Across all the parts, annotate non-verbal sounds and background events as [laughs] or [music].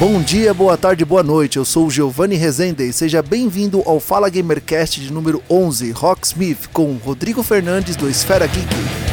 Bom dia, boa tarde, boa noite. Eu sou o Giovanni Rezende e seja bem-vindo ao Fala Gamercast de número 11, Rocksmith, com Rodrigo Fernandes do Esfera Geek.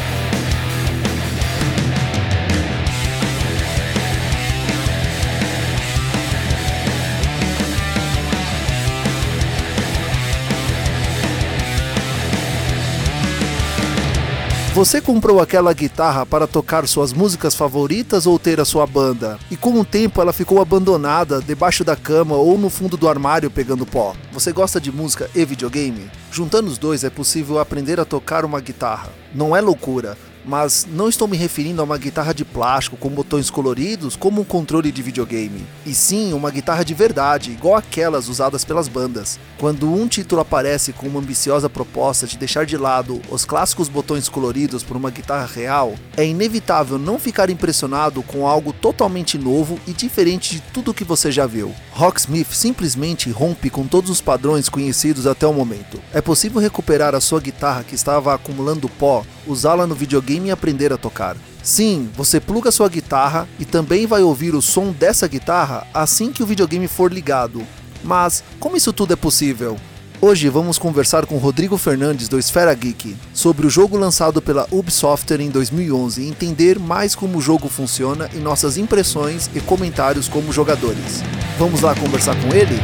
Você comprou aquela guitarra para tocar suas músicas favoritas ou ter a sua banda? E com o tempo ela ficou abandonada debaixo da cama ou no fundo do armário pegando pó. Você gosta de música e videogame? Juntando os dois é possível aprender a tocar uma guitarra. Não é loucura mas não estou me referindo a uma guitarra de plástico com botões coloridos como um controle de videogame, e sim uma guitarra de verdade, igual aquelas usadas pelas bandas. Quando um título aparece com uma ambiciosa proposta de deixar de lado os clássicos botões coloridos por uma guitarra real, é inevitável não ficar impressionado com algo totalmente novo e diferente de tudo que você já viu. Rocksmith simplesmente rompe com todos os padrões conhecidos até o momento. É possível recuperar a sua guitarra que estava acumulando pó, usá-la no videogame videogame e aprender a tocar. Sim, você pluga sua guitarra e também vai ouvir o som dessa guitarra assim que o videogame for ligado. Mas como isso tudo é possível? Hoje vamos conversar com Rodrigo Fernandes do Esfera Geek sobre o jogo lançado pela Ubisoft em 2011 e entender mais como o jogo funciona e nossas impressões e comentários como jogadores. Vamos lá conversar com ele?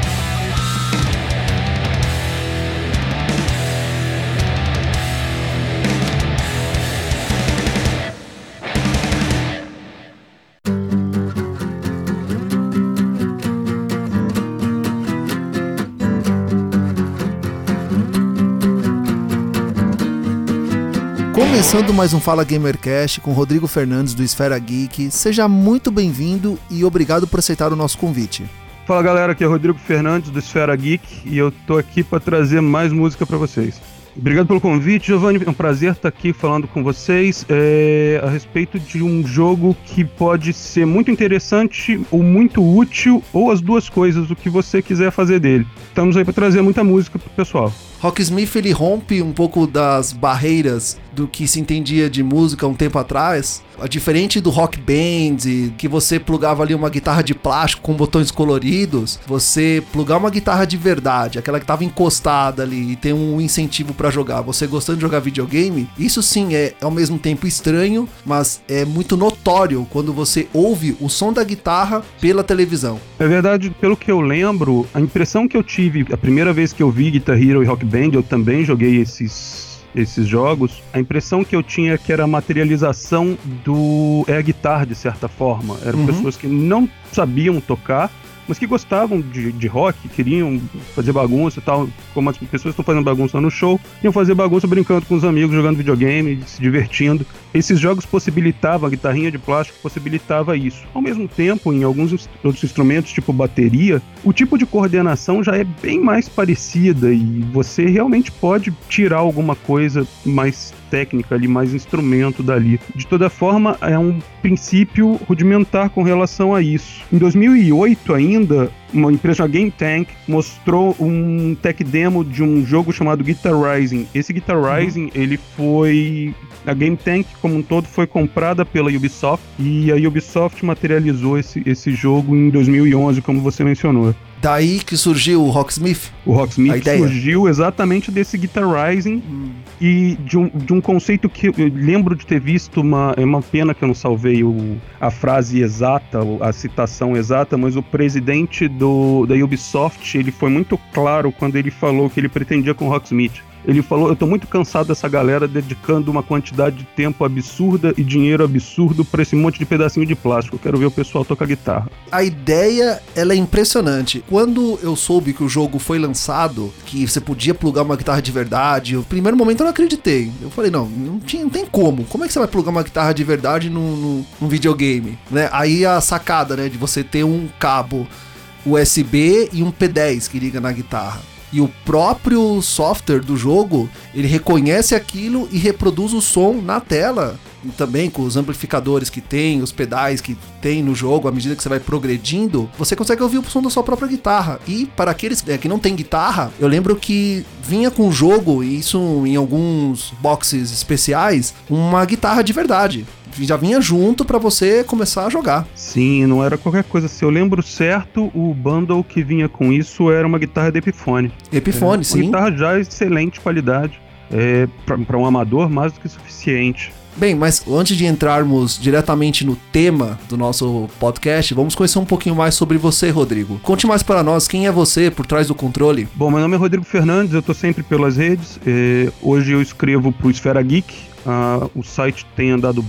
Começando mais um Fala Gamercast com Rodrigo Fernandes do Esfera Geek. Seja muito bem-vindo e obrigado por aceitar o nosso convite. Fala galera, aqui é Rodrigo Fernandes do Esfera Geek e eu tô aqui para trazer mais música para vocês. Obrigado pelo convite, Giovanni. É um prazer estar aqui falando com vocês é, a respeito de um jogo que pode ser muito interessante ou muito útil, ou as duas coisas, o que você quiser fazer dele. Estamos aí para trazer muita música pro pessoal. Rocksmith ele rompe um pouco das barreiras do que se entendia de música um tempo atrás. Diferente do rock band, que você plugava ali uma guitarra de plástico com botões coloridos, você plugar uma guitarra de verdade, aquela que estava encostada ali e tem um incentivo para jogar, você gostando de jogar videogame, isso sim é ao mesmo tempo estranho, mas é muito notório quando você ouve o som da guitarra pela televisão. É verdade, pelo que eu lembro, a impressão que eu tive a primeira vez que eu vi Guitar Hero e Rock Band, eu também joguei esses esses jogos, a impressão que eu tinha é que era a materialização do é a guitarra de certa forma. Eram uhum. pessoas que não sabiam tocar mas que gostavam de, de rock, queriam fazer bagunça e tal, como as pessoas estão fazendo bagunça no show, iam fazer bagunça brincando com os amigos, jogando videogame, se divertindo. Esses jogos possibilitavam, a guitarrinha de plástico possibilitava isso. Ao mesmo tempo, em alguns outros instrumentos, tipo bateria, o tipo de coordenação já é bem mais parecida e você realmente pode tirar alguma coisa mais técnica ali, mais instrumento dali. De toda forma, é um princípio rudimentar com relação a isso. Em 2008 ainda, uma empresa chamada Game Tank mostrou um tech demo de um jogo chamado Guitar Rising. Esse Guitar uhum. Rising, uhum. ele foi a Game Tank como um todo foi comprada pela Ubisoft e a Ubisoft materializou esse, esse jogo em 2011, como você mencionou. Daí que surgiu o Rocksmith? O Rocksmith surgiu exatamente desse Guitar Rising hum. e de um, de um conceito que eu lembro de ter visto uma. É uma pena que eu não salvei o, a frase exata, a citação exata, mas o presidente do, da Ubisoft ele foi muito claro quando ele falou que ele pretendia com o Rocksmith ele falou: Eu tô muito cansado dessa galera dedicando uma quantidade de tempo absurda e dinheiro absurdo para esse monte de pedacinho de plástico. Eu quero ver o pessoal tocar guitarra. A ideia ela é impressionante. Quando eu soube que o jogo foi lançado, que você podia plugar uma guitarra de verdade, no primeiro momento eu não acreditei. Eu falei: Não, não, tinha, não tem como. Como é que você vai plugar uma guitarra de verdade num, num, num videogame? Né? Aí a sacada, né, de você ter um cabo USB e um P10 que liga na guitarra. E o próprio software do jogo, ele reconhece aquilo e reproduz o som na tela também com os amplificadores que tem, os pedais que tem no jogo, à medida que você vai progredindo, você consegue ouvir o som da sua própria guitarra. E para aqueles é, que não tem guitarra, eu lembro que vinha com o jogo, e isso em alguns boxes especiais, uma guitarra de verdade já vinha junto para você começar a jogar. Sim, não era qualquer coisa. Se eu lembro certo, o bundle que vinha com isso era uma guitarra de Epiphone. Epiphone, é, sim. Uma guitarra já excelente qualidade. É, para um amador, mais do que suficiente. Bem, mas antes de entrarmos diretamente no tema do nosso podcast, vamos conhecer um pouquinho mais sobre você, Rodrigo. Conte mais para nós, quem é você por trás do controle? Bom, meu nome é Rodrigo Fernandes, eu estou sempre pelas redes. É, hoje eu escrevo para o Esfera Geek. Ah, o site tem andado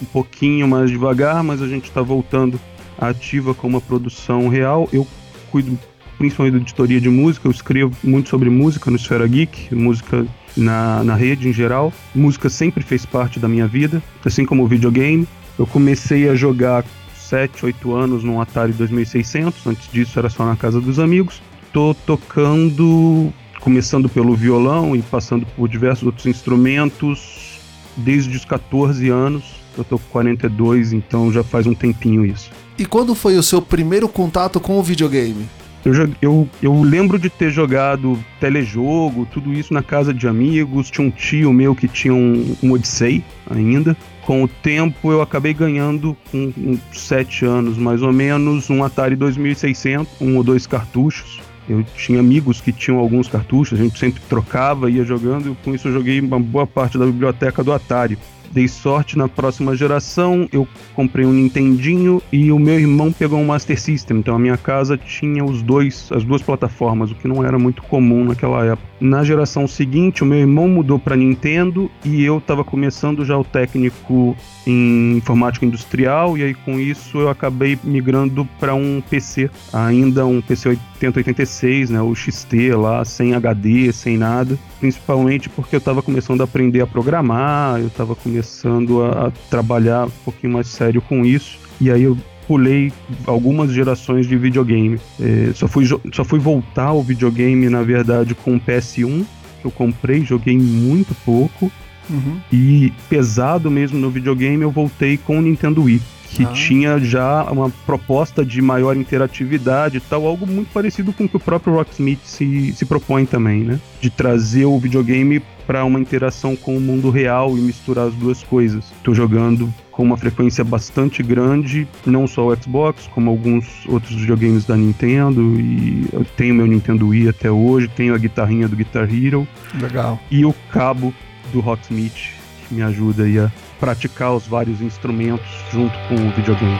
um pouquinho mais devagar, mas a gente está voltando ativa com uma produção real. Eu cuido principalmente da editoria de música, eu escrevo muito sobre música no Esfera Geek, música na, na rede em geral. Música sempre fez parte da minha vida, assim como o videogame. Eu comecei a jogar 7, 8 anos num Atari 2600, antes disso era só na casa dos amigos. Tô tocando, começando pelo violão e passando por diversos outros instrumentos desde os 14 anos. Eu tô com 42, então já faz um tempinho isso. E quando foi o seu primeiro contato com o videogame? Eu, eu, eu lembro de ter jogado telejogo, tudo isso na casa de amigos. Tinha um tio meu que tinha um, um Odyssey ainda. Com o tempo eu acabei ganhando, com uns sete anos mais ou menos, um Atari 2600, um ou dois cartuchos. Eu tinha amigos que tinham alguns cartuchos, a gente sempre trocava, ia jogando, e com isso eu joguei uma boa parte da biblioteca do Atari dei sorte na próxima geração, eu comprei um Nintendinho e o meu irmão pegou um Master System. Então a minha casa tinha os dois, as duas plataformas, o que não era muito comum naquela época. Na geração seguinte, o meu irmão mudou para Nintendo e eu estava começando já o técnico em informática industrial e aí com isso eu acabei migrando para um PC, ainda um PC 8086, né, o XT lá, sem HD, sem nada, principalmente porque eu estava começando a aprender a programar, eu estava começando a, a trabalhar um pouquinho mais sério com isso. E aí eu pulei algumas gerações de videogame. É, só, fui, só fui voltar ao videogame, na verdade, com o PS1, que eu comprei, joguei muito pouco. Uhum. E pesado mesmo no videogame, eu voltei com o Nintendo Wii que ah. tinha já uma proposta de maior interatividade e tal, algo muito parecido com o que o próprio Rocksmith se, se propõe também, né? De trazer o videogame para uma interação com o mundo real e misturar as duas coisas. Estou jogando com uma frequência bastante grande, não só o Xbox, como alguns outros videogames da Nintendo, e eu tenho meu Nintendo Wii até hoje, tenho a guitarrinha do Guitar Hero. Legal. E o cabo do Rocksmith, que me ajuda aí a praticar os vários instrumentos junto com o videogame.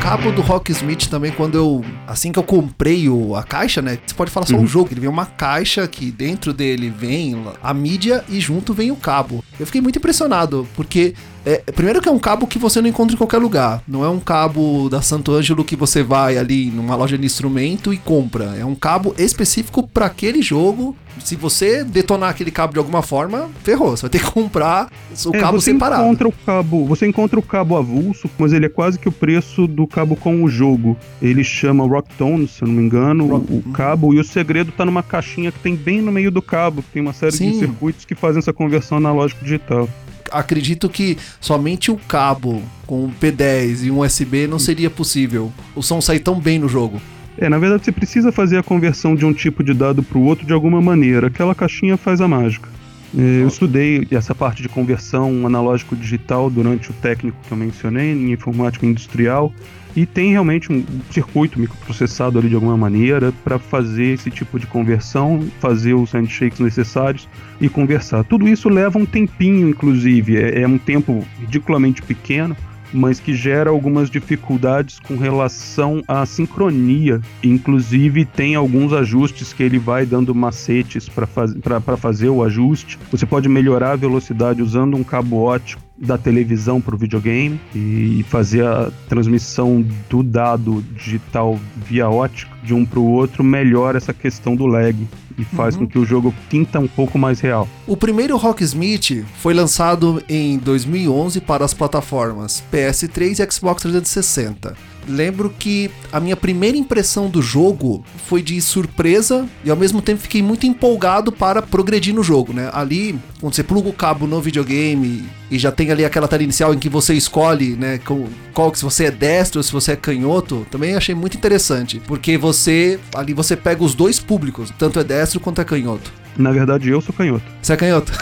Cabo do Rocksmith também, quando eu. Assim que eu comprei o, a caixa, né? Você pode falar só uhum. o jogo, ele vem uma caixa que dentro dele vem a mídia e junto vem o cabo. Eu fiquei muito impressionado, porque é, primeiro que é um cabo que você não encontra em qualquer lugar. Não é um cabo da Santo Ângelo que você vai ali numa loja de instrumento e compra. É um cabo específico para aquele jogo. Se você detonar aquele cabo de alguma forma, ferrou. Você vai ter que comprar o é, cabo você separado. Encontra o cabo, você encontra o cabo avulso, mas ele é quase que o preço do cabo com o jogo. Ele chama Rocktone, se eu não me engano, Rock... o, cabo. E o segredo tá numa caixinha que tem bem no meio do cabo. Tem uma série Sim. de circuitos que fazem essa conversão analógico digital acredito que somente o cabo com um P10 e um USB não seria possível. O som sair tão bem no jogo. É, na verdade você precisa fazer a conversão de um tipo de dado para o outro de alguma maneira. Aquela caixinha faz a mágica. É, eu estudei essa parte de conversão analógico-digital durante o técnico que eu mencionei, em informática industrial, e tem realmente um circuito microprocessado ali de alguma maneira para fazer esse tipo de conversão, fazer os handshakes necessários e conversar. Tudo isso leva um tempinho, inclusive, é, é um tempo ridiculamente pequeno, mas que gera algumas dificuldades com relação à sincronia. Inclusive, tem alguns ajustes que ele vai dando macetes para faz, fazer o ajuste. Você pode melhorar a velocidade usando um cabo ótico da televisão para o videogame e fazer a transmissão do dado digital via ótica de um para o outro melhora essa questão do lag e faz uhum. com que o jogo pinta um pouco mais real. O primeiro Rocksmith foi lançado em 2011 para as plataformas PS3 e Xbox 360 lembro que a minha primeira impressão do jogo foi de surpresa e ao mesmo tempo fiquei muito empolgado para progredir no jogo, né? Ali, quando você pluga o cabo no videogame e já tem ali aquela tela inicial em que você escolhe, né, qual se você é destro ou se você é canhoto, também achei muito interessante, porque você ali você pega os dois públicos, tanto é destro quanto é canhoto. Na verdade, eu sou canhoto. Você é canhoto?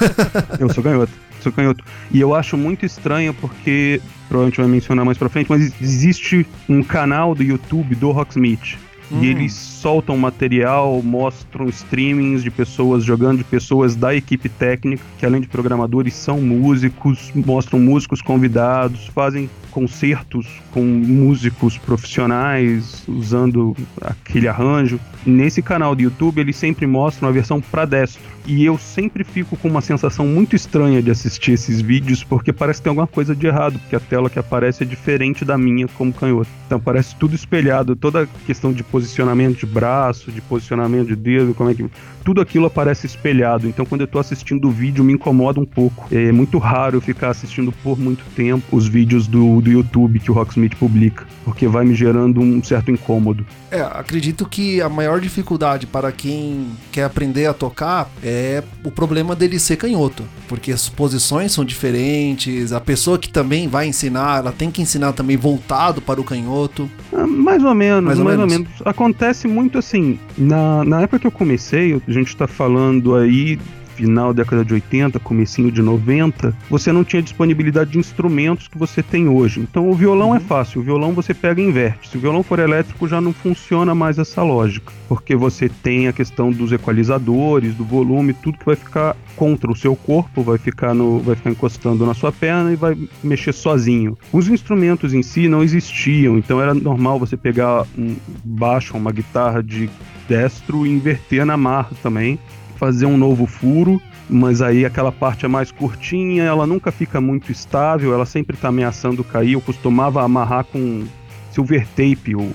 eu sou canhoto [laughs] sou canhoto. E eu acho muito estranho porque, provavelmente vai mencionar mais pra frente, mas existe um canal do YouTube do Rocksmith. Hum. E eles soltam material, mostram streamings de pessoas jogando, de pessoas da equipe técnica, que além de programadores são músicos, mostram músicos convidados, fazem concertos com músicos profissionais usando aquele arranjo. Nesse canal do YouTube, eles sempre mostram a versão para destro. E eu sempre fico com uma sensação muito estranha de assistir esses vídeos, porque parece que tem alguma coisa de errado, porque a tela que aparece é diferente da minha como canhoto. Então parece tudo espelhado, toda a questão de posicionamento de braço, de posicionamento de dedo, como é que. Tudo aquilo aparece espelhado. Então quando eu tô assistindo o vídeo, me incomoda um pouco. É muito raro eu ficar assistindo por muito tempo os vídeos do, do YouTube que o Rocksmith publica, porque vai me gerando um certo incômodo. É, acredito que a maior dificuldade para quem quer aprender a tocar é o problema dele ser canhoto, porque as posições são diferentes, a pessoa que também vai ensinar, ela tem que ensinar também voltado para o canhoto. Ah, mais ou menos, mais, ou, mais menos. ou, menos. Acontece muito assim, na, na época que eu comecei, a gente está falando aí final da década de 80, comecinho de 90, você não tinha disponibilidade de instrumentos que você tem hoje. Então o violão é uhum. fácil, o violão você pega e inverte. Se o violão for elétrico já não funciona mais essa lógica, porque você tem a questão dos equalizadores, do volume, tudo que vai ficar contra o seu corpo, vai ficar no vai ficar encostando na sua perna e vai mexer sozinho. Os instrumentos em si não existiam, então era normal você pegar um baixo, uma guitarra de destro e inverter na marra também fazer um novo furo, mas aí aquela parte é mais curtinha, ela nunca fica muito estável, ela sempre está ameaçando cair. Eu costumava amarrar com silver tape o,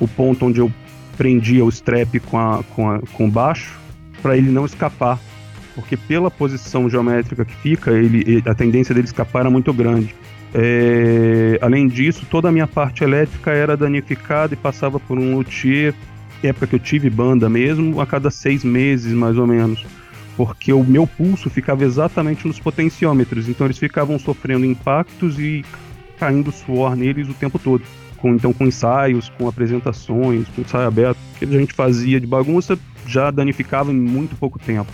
o ponto onde eu prendia o strap com, a, com, a, com baixo, para ele não escapar. Porque pela posição geométrica que fica, ele, a tendência dele escapar era muito grande. É, além disso, toda a minha parte elétrica era danificada e passava por um luthier época que eu tive banda mesmo, a cada seis meses mais ou menos. Porque o meu pulso ficava exatamente nos potenciômetros, então eles ficavam sofrendo impactos e caindo suor neles o tempo todo. Com, então, com ensaios, com apresentações, com ensaio aberto, que a gente fazia de bagunça, já danificava em muito pouco tempo.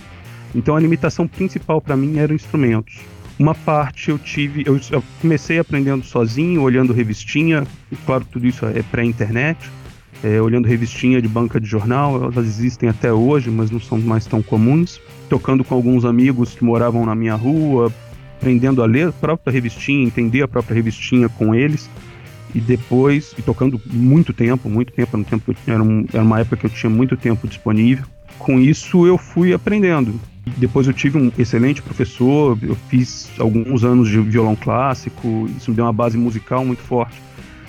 Então, a limitação principal para mim eram instrumentos. Uma parte eu tive, eu, comecei aprendendo sozinho, olhando revistinha, claro, tudo isso é pré-internet é, olhando revistinha de banca de jornal, elas existem até hoje, mas não são mais tão comuns. Tocando com alguns amigos que moravam na minha rua, aprendendo a ler a própria revistinha, entender a própria revistinha com eles. E depois, e tocando muito tempo, muito tempo, era, um tempo era, um, era uma época que eu tinha muito tempo disponível. Com isso eu fui aprendendo. Depois eu tive um excelente professor, eu fiz alguns anos de violão clássico, isso me deu uma base musical muito forte.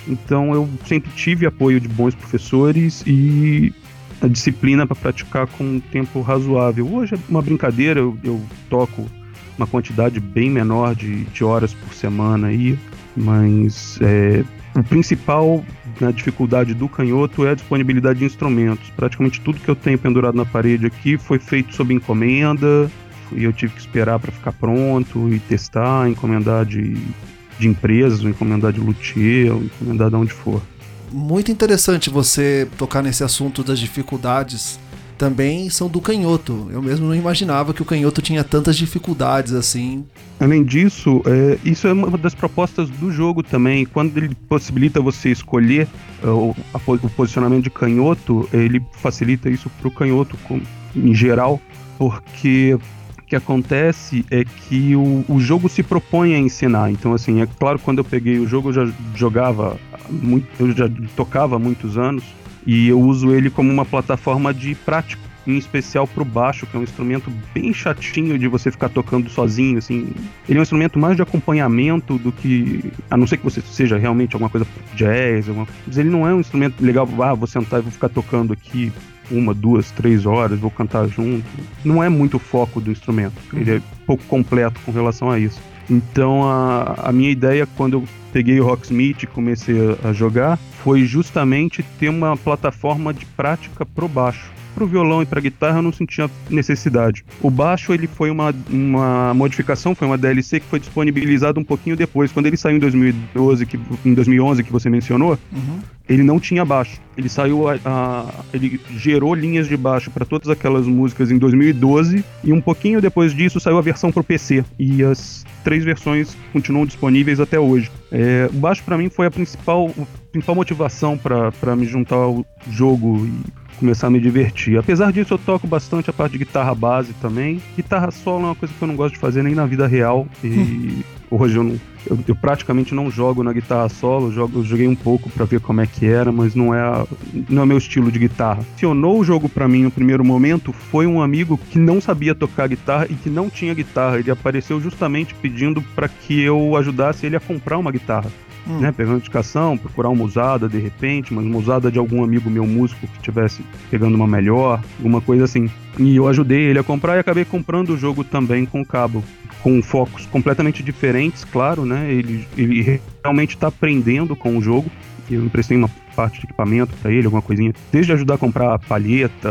Então eu sempre tive apoio de bons professores e a disciplina para praticar com um tempo razoável. Hoje é uma brincadeira, eu, eu toco uma quantidade bem menor de, de horas por semana aí, mas é, o principal na dificuldade do canhoto é a disponibilidade de instrumentos. Praticamente tudo que eu tenho pendurado na parede aqui foi feito sob encomenda e eu tive que esperar para ficar pronto e testar, encomendar de de empresas, ou encomendar de luthier, ou encomendar de onde for. Muito interessante você tocar nesse assunto das dificuldades. Também são do canhoto. Eu mesmo não imaginava que o canhoto tinha tantas dificuldades assim. Além disso, é, isso é uma das propostas do jogo também. Quando ele possibilita você escolher uh, o, a, o, posicionamento de canhoto, ele facilita isso para o canhoto com, em geral, porque que acontece é que o, o jogo se propõe a ensinar. Então, assim, é claro, quando eu peguei o jogo, eu já jogava, muito, eu já tocava há muitos anos, e eu uso ele como uma plataforma de prática, em especial pro baixo, que é um instrumento bem chatinho de você ficar tocando sozinho, assim. Ele é um instrumento mais de acompanhamento do que, a não ser que você seja realmente alguma coisa jazz, alguma... mas ele não é um instrumento legal, ah, vou sentar e vou ficar tocando aqui uma, duas, três horas, vou cantar junto. Não é muito o foco do instrumento. Ele é pouco completo com relação a isso. Então a, a minha ideia quando eu peguei o Rocksmith e comecei a, a jogar foi justamente ter uma plataforma de prática pro baixo para o violão e para guitarra eu não sentia necessidade. O baixo ele foi uma, uma modificação, foi uma DLC que foi disponibilizada um pouquinho depois. Quando ele saiu em 2012, que, em 2011 que você mencionou, uhum. ele não tinha baixo. Ele saiu, a, a ele gerou linhas de baixo para todas aquelas músicas em 2012 e um pouquinho depois disso saiu a versão para o PC e as três versões continuam disponíveis até hoje. É, o baixo para mim foi a principal, a principal motivação para me juntar ao jogo e começar a me divertir. Apesar disso, eu toco bastante a parte de guitarra base também. Guitarra solo é uma coisa que eu não gosto de fazer nem na vida real. E [laughs] hoje eu, não, eu, eu, praticamente não jogo na guitarra solo. Jogo, eu joguei um pouco para ver como é que era, mas não é, não é meu estilo de guitarra. Funcionou o jogo para mim no primeiro momento foi um amigo que não sabia tocar guitarra e que não tinha guitarra. Ele apareceu justamente pedindo para que eu ajudasse ele a comprar uma guitarra hum. né? Pegando indicação, procurar uma usada de repente, uma usada de algum amigo meu músico que estivesse pegando uma melhor, alguma coisa assim. E eu ajudei ele a comprar e acabei comprando o jogo também com cabo. Com focos completamente diferentes, claro, né? Ele, ele realmente está aprendendo com o jogo. Eu emprestei uma parte de equipamento para ele, alguma coisinha. Desde ajudar a comprar palheta,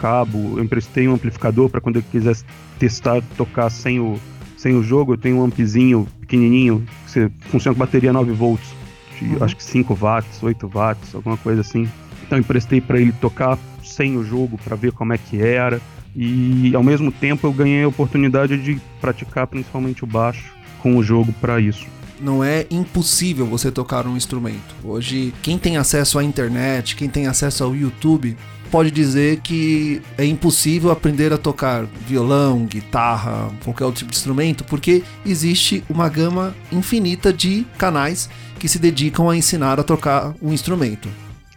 cabo, eu emprestei um amplificador para quando ele quisesse testar tocar sem o, sem o jogo, eu tenho um ampzinho pequenininho, que você, funciona com bateria 9 volts, de, uhum. acho que 5 watts, 8 watts, alguma coisa assim. Então eu emprestei para ele tocar sem o jogo para ver como é que era. E ao mesmo tempo eu ganhei a oportunidade de praticar principalmente o baixo com o jogo para isso não é impossível você tocar um instrumento. Hoje, quem tem acesso à internet, quem tem acesso ao YouTube, pode dizer que é impossível aprender a tocar violão, guitarra, qualquer outro tipo de instrumento, porque existe uma gama infinita de canais que se dedicam a ensinar a tocar um instrumento.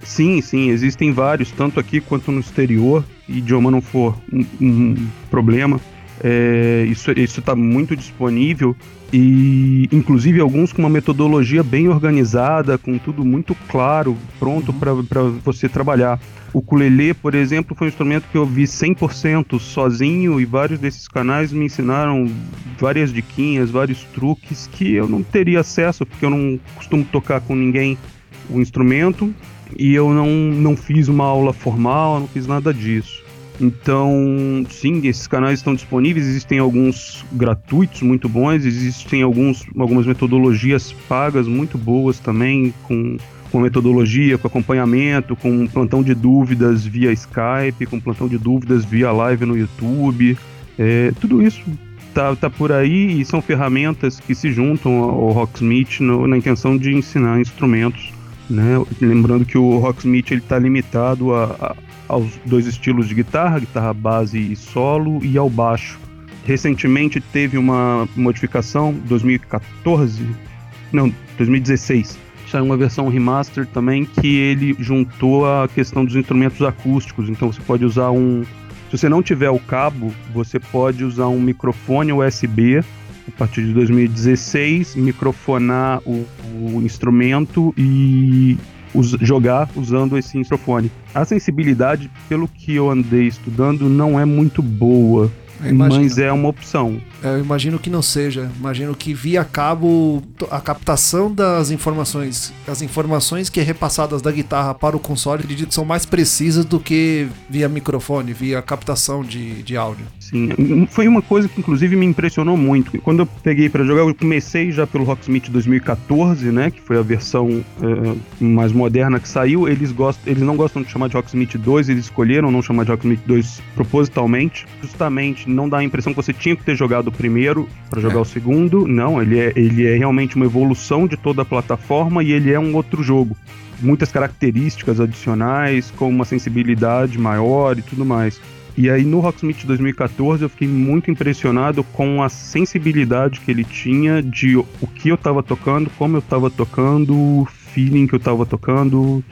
Sim, sim, existem vários, tanto aqui quanto no exterior, idioma não for um, um problema. É, isso está muito disponível e inclusive alguns com uma metodologia bem organizada, com tudo muito claro, pronto uhum. para você trabalhar. O ukulele, por exemplo, foi um instrumento que eu vi 100% sozinho e vários desses canais me ensinaram várias diquinhas, vários truques que eu não teria acesso porque eu não costumo tocar com ninguém o instrumento e eu não, não fiz uma aula formal, não fiz nada disso. Então, sim, esses canais estão disponíveis, existem alguns gratuitos muito bons, existem alguns, algumas metodologias pagas muito boas também, com, com metodologia, com acompanhamento, com plantão de dúvidas via Skype, com plantão de dúvidas via live no YouTube. É, tudo isso tá, tá por aí e são ferramentas que se juntam ao Rocksmith no, na intenção de ensinar instrumentos. Né? Lembrando que o Rocksmith está limitado a, a aos dois estilos de guitarra, guitarra base e solo, e ao baixo. Recentemente teve uma modificação, 2014, não, 2016, saiu uma versão remaster também que ele juntou a questão dos instrumentos acústicos. Então você pode usar um, se você não tiver o cabo, você pode usar um microfone USB a partir de 2016, microfonar o, o instrumento e us jogar usando esse microfone. A sensibilidade, pelo que eu andei estudando, não é muito boa. Mas é uma opção. Eu imagino que não seja. Imagino que via cabo a captação das informações, as informações que é repassadas da guitarra para o console, acredito são mais precisas do que via microfone, via captação de, de áudio. Sim, foi uma coisa que inclusive me impressionou muito. Quando eu peguei para jogar, eu comecei já pelo Rocksmith 2014, né, que foi a versão é, mais moderna que saiu. Eles gostam, eles não gostam de chamar de Rocksmith 2, eles escolheram não chamar de Rocksmith 2 propositalmente, justamente não dá a impressão que você tinha que ter jogado o primeiro para jogar é. o segundo. Não, ele é, ele é realmente uma evolução de toda a plataforma e ele é um outro jogo muitas características adicionais, com uma sensibilidade maior e tudo mais. E aí no Rocksmith 2014 eu fiquei muito impressionado com a sensibilidade que ele tinha de o que eu estava tocando, como eu estava tocando, o feeling que eu estava tocando.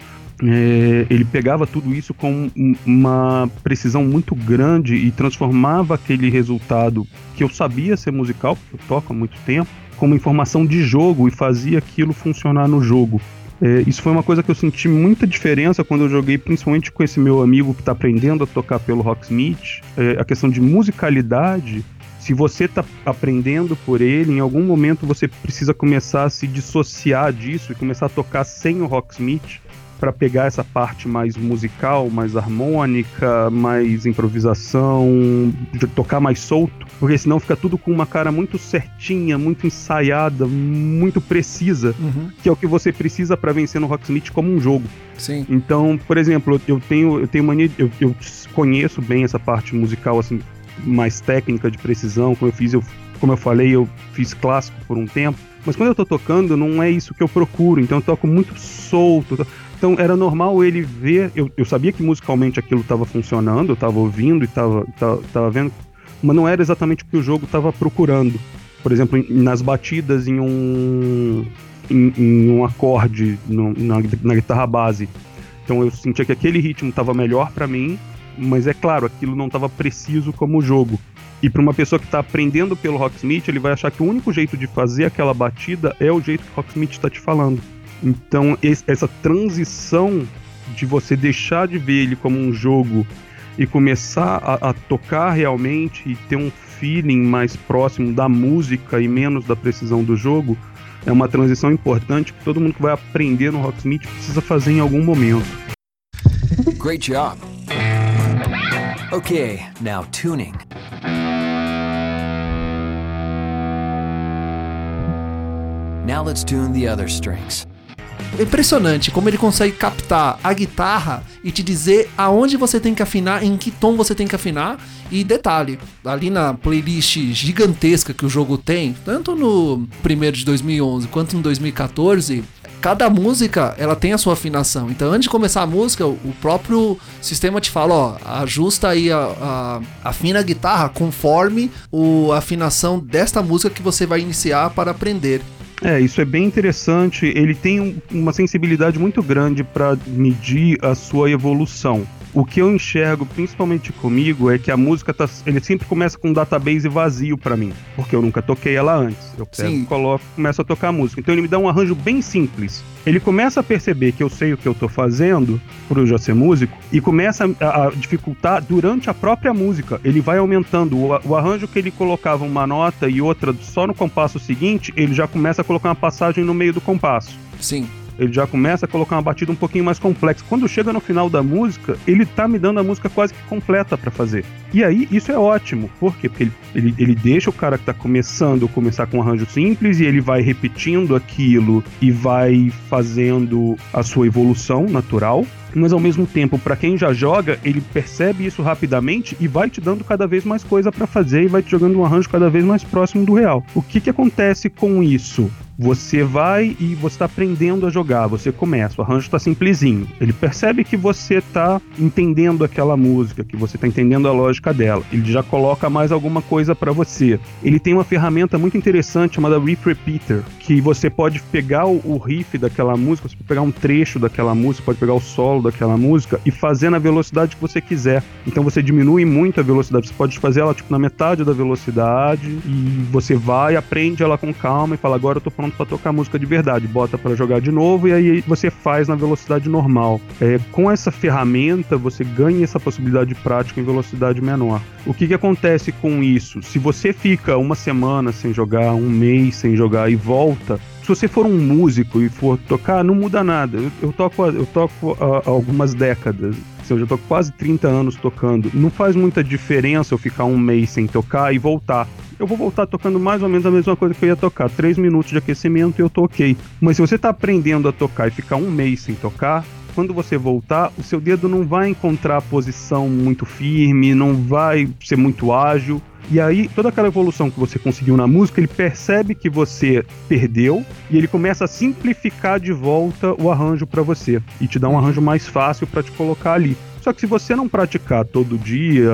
É, ele pegava tudo isso com uma precisão muito grande e transformava aquele resultado que eu sabia ser musical, porque eu toco há muito tempo, como informação de jogo e fazia aquilo funcionar no jogo. É, isso foi uma coisa que eu senti muita diferença quando eu joguei, principalmente com esse meu amigo que está aprendendo a tocar pelo Rocksmith. É, a questão de musicalidade. Se você está aprendendo por ele, em algum momento você precisa começar a se dissociar disso e começar a tocar sem o Rocksmith para pegar essa parte mais musical, mais harmônica, mais improvisação, de tocar mais solto, porque senão fica tudo com uma cara muito certinha, muito ensaiada, muito precisa, uhum. que é o que você precisa para vencer no Rocksmith como um jogo. Sim. Então, por exemplo, eu tenho eu tenho mania, eu, eu conheço bem essa parte musical assim mais técnica de precisão, como eu fiz, eu, como eu falei, eu fiz clássico por um tempo. Mas quando eu tô tocando, não é isso que eu procuro. Então eu toco muito solto. Então era normal ele ver, eu, eu sabia que musicalmente aquilo estava funcionando, eu estava ouvindo e estava vendo, mas não era exatamente o que o jogo estava procurando. Por exemplo, nas batidas em um, em, em um acorde no, na, na guitarra base. Então eu sentia que aquele ritmo estava melhor para mim, mas é claro, aquilo não estava preciso como o jogo. E para uma pessoa que está aprendendo pelo Rocksmith, ele vai achar que o único jeito de fazer aquela batida é o jeito que o Rocksmith está te falando. Então, essa transição de você deixar de ver ele como um jogo e começar a, a, tocar realmente e ter um feeling mais próximo da música e menos da precisão do jogo é uma transição importante que todo mundo que vai aprender no Rocksmith precisa fazer em algum momento. Great job. Okay, now tuning. Now let's tune the other strings. Impressionante como ele consegue captar a guitarra e te dizer aonde você tem que afinar, em que tom você tem que afinar. E detalhe, ali na playlist gigantesca que o jogo tem, tanto no primeiro de 2011 quanto no 2014, cada música ela tem a sua afinação. Então, antes de começar a música, o próprio sistema te fala, ó, ajusta aí a, a afina a guitarra conforme o, a afinação desta música que você vai iniciar para aprender. É, isso é bem interessante. Ele tem um, uma sensibilidade muito grande para medir a sua evolução. O que eu enxergo, principalmente comigo, é que a música tá, ele sempre começa com um database vazio para mim, porque eu nunca toquei ela antes. Eu pego, coloco, começo a tocar a música. Então ele me dá um arranjo bem simples. Ele começa a perceber que eu sei o que eu tô fazendo, por eu já ser músico, e começa a, a dificultar durante a própria música. Ele vai aumentando o, o arranjo que ele colocava uma nota e outra só no compasso seguinte, ele já começa a colocar uma passagem no meio do compasso. Sim ele já começa a colocar uma batida um pouquinho mais complexa. Quando chega no final da música, ele tá me dando a música quase que completa para fazer. E aí, isso é ótimo. Por quê? Porque ele, ele, ele deixa o cara que tá começando começar com um arranjo simples e ele vai repetindo aquilo e vai fazendo a sua evolução natural mas ao mesmo tempo, para quem já joga, ele percebe isso rapidamente e vai te dando cada vez mais coisa para fazer e vai te jogando um arranjo cada vez mais próximo do real. O que que acontece com isso? Você vai e você está aprendendo a jogar, você começa, o arranjo está simplesinho. Ele percebe que você está entendendo aquela música, que você está entendendo a lógica dela. Ele já coloca mais alguma coisa para você. Ele tem uma ferramenta muito interessante chamada Riff Repeater, que você pode pegar o, riff daquela música, você pode pegar um trecho daquela música, pode pegar o solo daquela música e fazer na velocidade que você quiser. Então você diminui muito a velocidade, você pode fazer ela tipo na metade da velocidade e você vai, aprende ela com calma e fala agora eu tô pronto para tocar música de verdade, bota para jogar de novo e aí você faz na velocidade normal. É, com essa ferramenta você ganha essa possibilidade de prática em velocidade menor. O que, que acontece com isso? Se você fica uma semana sem jogar, um mês sem jogar e volta, se você for um músico e for tocar, não muda nada. Eu, eu toco, eu toco há algumas décadas. Eu já tô quase 30 anos tocando. Não faz muita diferença eu ficar um mês sem tocar e voltar eu vou voltar tocando mais ou menos a mesma coisa que eu ia tocar. Três minutos de aquecimento e eu ok. Mas se você está aprendendo a tocar e ficar um mês sem tocar, quando você voltar, o seu dedo não vai encontrar a posição muito firme, não vai ser muito ágil. E aí, toda aquela evolução que você conseguiu na música, ele percebe que você perdeu e ele começa a simplificar de volta o arranjo para você e te dá um arranjo mais fácil para te colocar ali. Só que se você não praticar todo dia,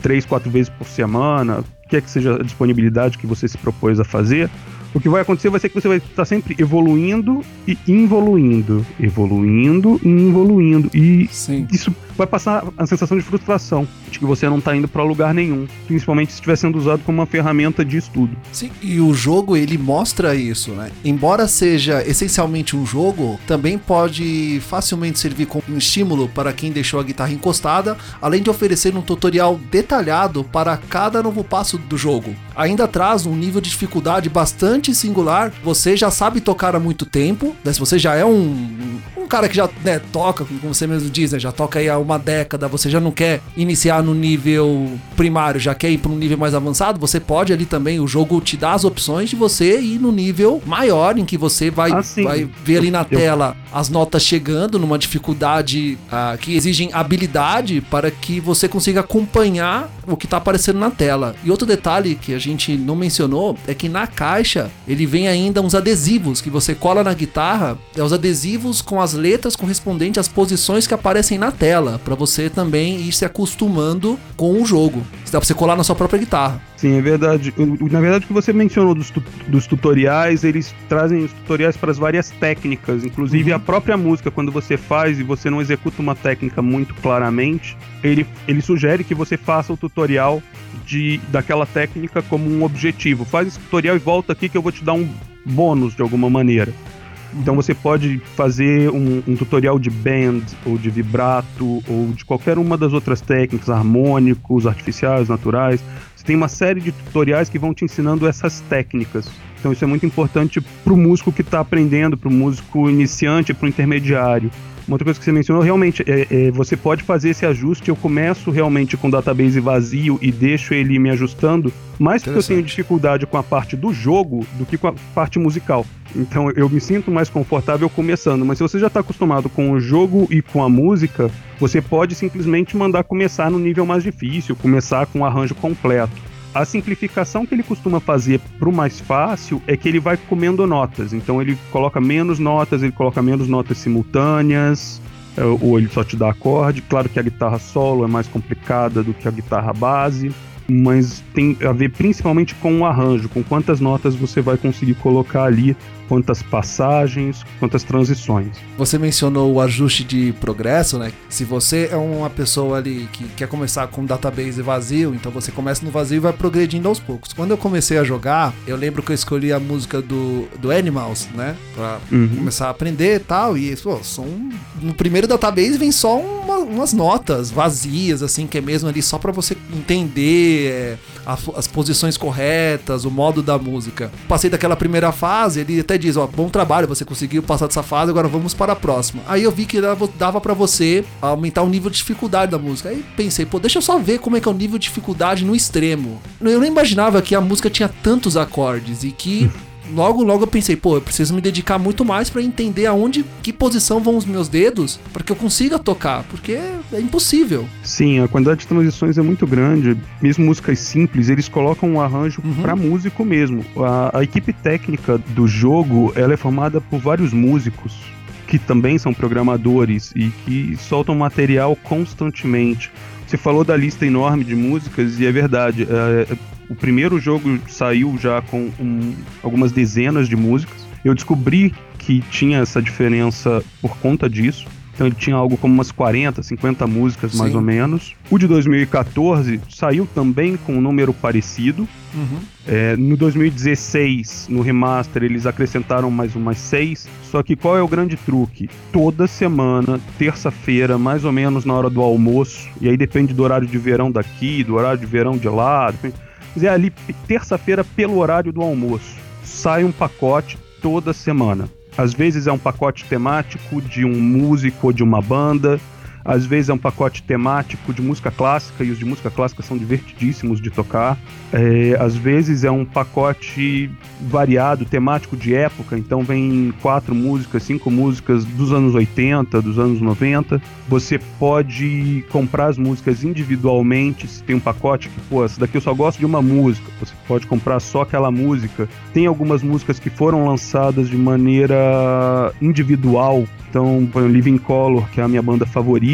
três, quatro vezes por semana, quer que seja a disponibilidade que você se propôs a fazer, o que vai acontecer vai ser que você vai estar sempre evoluindo e involuindo. Evoluindo e involuindo. E Sim. isso vai passar a sensação de frustração, de que você não está indo para lugar nenhum, principalmente se estiver sendo usado como uma ferramenta de estudo. Sim, e o jogo ele mostra isso, né? Embora seja essencialmente um jogo, também pode facilmente servir como um estímulo para quem deixou a guitarra encostada, além de oferecer um tutorial detalhado para cada novo passo do jogo. Ainda traz um nível de dificuldade bastante singular. Você já sabe tocar há muito tempo, né? se você já é um, um cara que já né, toca, como você mesmo diz, né? já toca aí há uma década, você já não quer iniciar no nível primário, já quer ir para um nível mais avançado, você pode ali também, o jogo te dá as opções de você ir no nível maior, em que você vai, ah, vai ver ali na tela as notas chegando numa dificuldade uh, que exigem habilidade para que você consiga acompanhar o que está aparecendo na tela. E outro detalhe que a gente não mencionou é que na caixa ele vem ainda uns adesivos que você cola na guitarra, é os adesivos com as letras correspondentes às posições que aparecem na tela, para você também ir se acostumando com o jogo. Dá pra você colar na sua própria guitarra. Sim, é verdade. Na verdade, o que você mencionou dos, tu dos tutoriais, eles trazem os tutoriais para as várias técnicas, inclusive uhum. a própria música, quando você faz e você não executa uma técnica muito claramente, ele, ele sugere que você faça o tutorial de, daquela técnica como um objetivo. Faz esse tutorial e volta aqui que eu vou te dar um bônus de alguma maneira. Então você pode fazer um, um, tutorial de bend, ou de vibrato, ou de qualquer uma das outras técnicas, harmônicos, artificiais, naturais. Você tem uma série de tutoriais que vão te ensinando essas técnicas. Então isso é muito importante para o músico que está aprendendo, para o músico iniciante, para o intermediário. Uma outra coisa que você mencionou, realmente, é, é, você pode fazer esse ajuste. Eu começo realmente com o database vazio e deixo ele me ajustando, mais porque eu tenho dificuldade com a parte do jogo do que com a parte musical. Então eu me sinto mais confortável começando. Mas se você já está acostumado com o jogo e com a música, você pode simplesmente mandar começar no nível mais difícil, começar com o arranjo completo. A simplificação que ele costuma fazer para o mais fácil é que ele vai comendo notas. Então ele coloca menos notas, ele coloca menos notas simultâneas, é, ou ele só te dá acorde. Claro que a guitarra solo é mais complicada do que a guitarra base mas tem a ver principalmente com o arranjo, com quantas notas você vai conseguir colocar ali, quantas passagens, quantas transições. Você mencionou o ajuste de progresso, né? Se você é uma pessoa ali que quer começar com um database vazio, então você começa no vazio e vai progredindo aos poucos. Quando eu comecei a jogar, eu lembro que eu escolhi a música do, do Animals, né? Pra uhum. começar a aprender e tal, e pô, são, no primeiro database vem só uma, umas notas vazias, assim, que é mesmo ali só para você entender é, a, as posições corretas, o modo da música. Passei daquela primeira fase, ele até diz, ó, bom trabalho, você conseguiu passar dessa fase, agora vamos para a próxima. Aí eu vi que dava, para você aumentar o nível de dificuldade da música. Aí pensei, pô, deixa eu só ver como é que é o nível de dificuldade no extremo. Eu não imaginava que a música tinha tantos acordes e que [laughs] logo, logo eu pensei, pô, eu preciso me dedicar muito mais para entender aonde, que posição vão os meus dedos para que eu consiga tocar, porque é impossível. Sim, a quantidade de transições é muito grande. Mesmo músicas simples, eles colocam um arranjo uhum. para músico mesmo. A, a equipe técnica do jogo, ela é formada por vários músicos que também são programadores e que soltam material constantemente. Você falou da lista enorme de músicas e é verdade. É, o primeiro jogo saiu já com um, algumas dezenas de músicas. Eu descobri que tinha essa diferença por conta disso. Então ele tinha algo como umas 40, 50 músicas Sim. mais ou menos. O de 2014 saiu também com um número parecido. Uhum. É, no 2016, no remaster, eles acrescentaram mais umas seis. Só que qual é o grande truque? Toda semana, terça-feira, mais ou menos na hora do almoço, e aí depende do horário de verão daqui, do horário de verão de lá, depende é ali terça-feira pelo horário do almoço. Sai um pacote toda semana. Às vezes é um pacote temático de um músico ou de uma banda, às vezes é um pacote temático de música clássica, e os de música clássica são divertidíssimos de tocar. É, às vezes é um pacote variado, temático de época, então vem quatro músicas, cinco músicas dos anos 80, dos anos 90. Você pode comprar as músicas individualmente, se tem um pacote que, pô, essa daqui eu só gosto de uma música, você pode comprar só aquela música. Tem algumas músicas que foram lançadas de maneira individual Então, por Living Color, que é a minha banda favorita,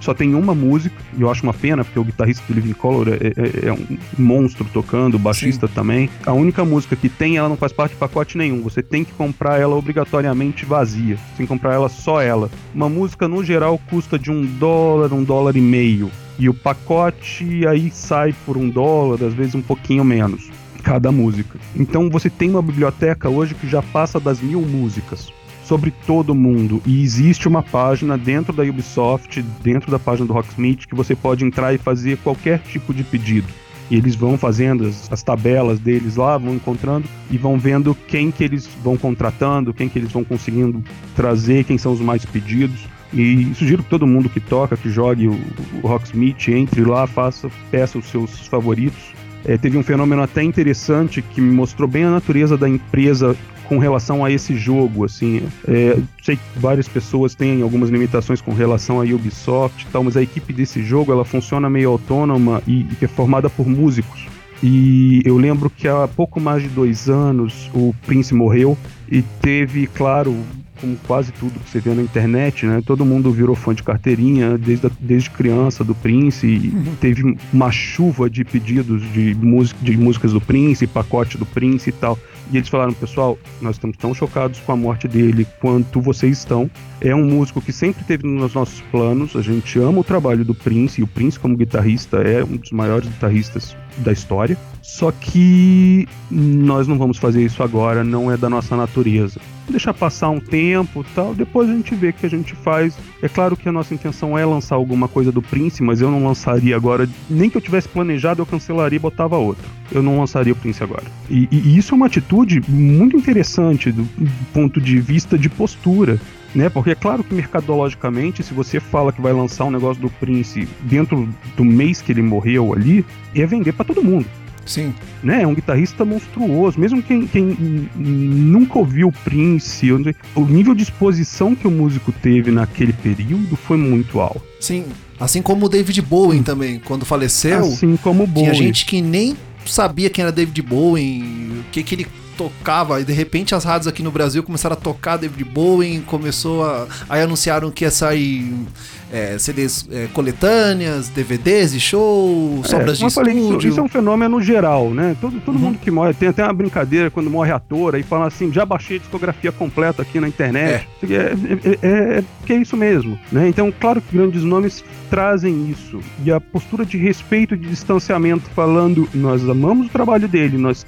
só tem uma música, e eu acho uma pena, porque o guitarrista do Living Color é, é, é um monstro tocando, o baixista Sim. também. A única música que tem, ela não faz parte de pacote nenhum. Você tem que comprar ela obrigatoriamente vazia. Você tem que comprar ela só ela. Uma música, no geral, custa de um dólar, um dólar e meio. E o pacote aí sai por um dólar, às vezes um pouquinho menos, cada música. Então você tem uma biblioteca hoje que já passa das mil músicas sobre todo mundo. E existe uma página dentro da Ubisoft, dentro da página do Rocksmith, que você pode entrar e fazer qualquer tipo de pedido. E eles vão fazendo as, as, tabelas deles lá, vão encontrando e vão vendo quem que eles vão contratando, quem que eles vão conseguindo trazer, quem são os mais pedidos. E sugiro que todo mundo que toca, que jogue o, o Rocksmith, entre lá, faça, peça os seus favoritos. É, teve um fenômeno até interessante que mostrou bem a natureza da empresa com relação a esse jogo, assim, é, sei que várias pessoas têm algumas limitações com relação a Ubisoft e tal, mas a equipe desse jogo, ela funciona meio autônoma e, e é formada por músicos. E eu lembro que há pouco mais de dois anos o Prince morreu e teve, claro, como quase tudo que você vê na internet, né? Todo mundo virou fã de carteirinha desde, a, desde criança do Prince e uhum. teve uma chuva de pedidos de, música, de músicas do Prince, pacote do Prince e tal. E eles falaram, pessoal, nós estamos tão chocados com a morte dele quanto vocês estão. É um músico que sempre teve nos nossos planos. A gente ama o trabalho do Prince, e o Prince, como guitarrista, é um dos maiores guitarristas da história. Só que nós não vamos fazer isso agora, não é da nossa natureza. Deixar passar um tempo tal, depois a gente vê o que a gente faz. É claro que a nossa intenção é lançar alguma coisa do Prince, mas eu não lançaria agora. Nem que eu tivesse planejado, eu cancelaria e botava outro. Eu não lançaria o Prince agora. E, e isso é uma atitude muito interessante do ponto de vista de postura né? Porque é claro que mercadologicamente, se você fala que vai lançar um negócio do Prince dentro do mês que ele morreu ali, é vender para todo mundo. Sim. Né? É um guitarrista monstruoso. Mesmo quem, quem nunca ouviu o Prince, o nível de exposição que o músico teve naquele período foi muito alto. Sim. Assim como o David Bowie também, quando faleceu. Assim como o Bowie. Tinha gente que nem sabia quem era David Bowie, o que, que ele tocava, e de repente as rádios aqui no Brasil começaram a tocar David Bowie, começou a. Aí anunciaram que ia sair é, CDs é, coletâneas, DVDs e show, é, sobras de falei, estúdio. Isso, isso, é um fenômeno geral, né? Todo, todo uhum. mundo que morre, tem até uma brincadeira quando morre ator, aí fala assim, já baixei a discografia completa aqui na internet. É. É, é, é, é, que é isso mesmo, né? Então, claro que grandes nomes trazem isso. E a postura de respeito e de distanciamento, falando, nós amamos o trabalho dele, nós,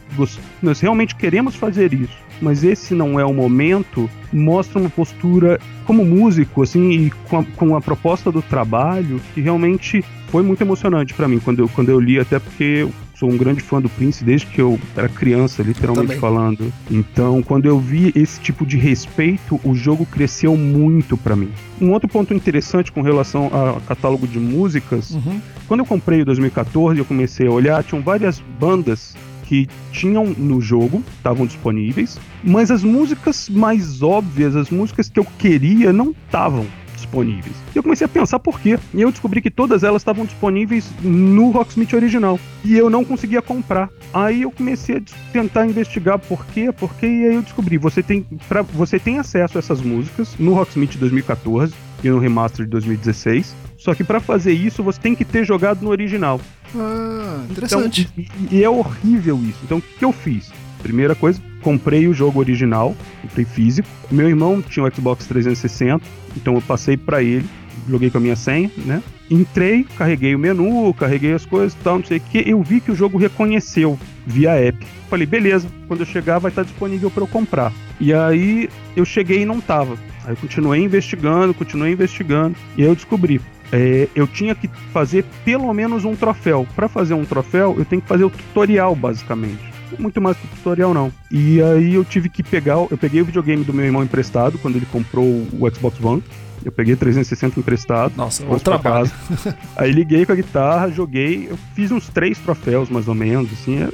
nós realmente queremos fazer isso mas esse não é o momento, mostra uma postura como músico, assim, e com a, com a proposta do trabalho, que realmente foi muito emocionante para mim quando eu, quando eu li, até porque eu sou um grande fã do Prince desde que eu era criança, literalmente falando. Então, quando eu vi esse tipo de respeito, o jogo cresceu muito para mim. Um outro ponto interessante com relação ao catálogo de músicas, uhum. quando eu comprei o 2014, eu comecei a olhar, tinham várias bandas que tinham no jogo, estavam disponíveis, mas as músicas mais óbvias, as músicas que eu queria, não estavam disponíveis. E eu comecei a pensar por quê. E eu descobri que todas elas estavam disponíveis no Rocksmith original. E eu não conseguia comprar. Aí eu comecei a tentar investigar por quê, porque e aí eu descobri, você tem para você tem acesso a essas músicas no Rocksmith 2014 e no remaster de 2016. Só que para fazer isso você tem que ter jogado no original. Ah, interessante. Então, e, e, é horrível isso. Então o que, que eu fiz? Primeira coisa, comprei o jogo original, comprei físico. Meu irmão tinha o Xbox 360, então eu passei para ele, joguei com a minha senha, né? Entrei, carreguei o menu, carreguei as coisas e tal, não sei o que. Eu vi que o jogo reconheceu via app. Falei, beleza, quando eu chegar vai estar disponível para eu comprar. E aí eu cheguei e não tava. Aí eu continuei investigando, continuei investigando, e aí eu descobri. É, eu tinha que fazer pelo menos um troféu. Para fazer um troféu, eu tenho que fazer o tutorial, basicamente muito mais que tutorial não. E aí eu tive que pegar, eu peguei o videogame do meu irmão emprestado quando ele comprou o Xbox One. Eu peguei 360 emprestado. Nossa, o trabalho. Casa. [laughs] aí liguei com a guitarra, joguei, eu fiz uns três troféus mais ou menos, assim,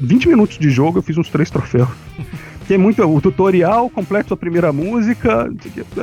20 é, minutos de jogo eu fiz uns três troféus. [laughs] é muito o tutorial completo da primeira música,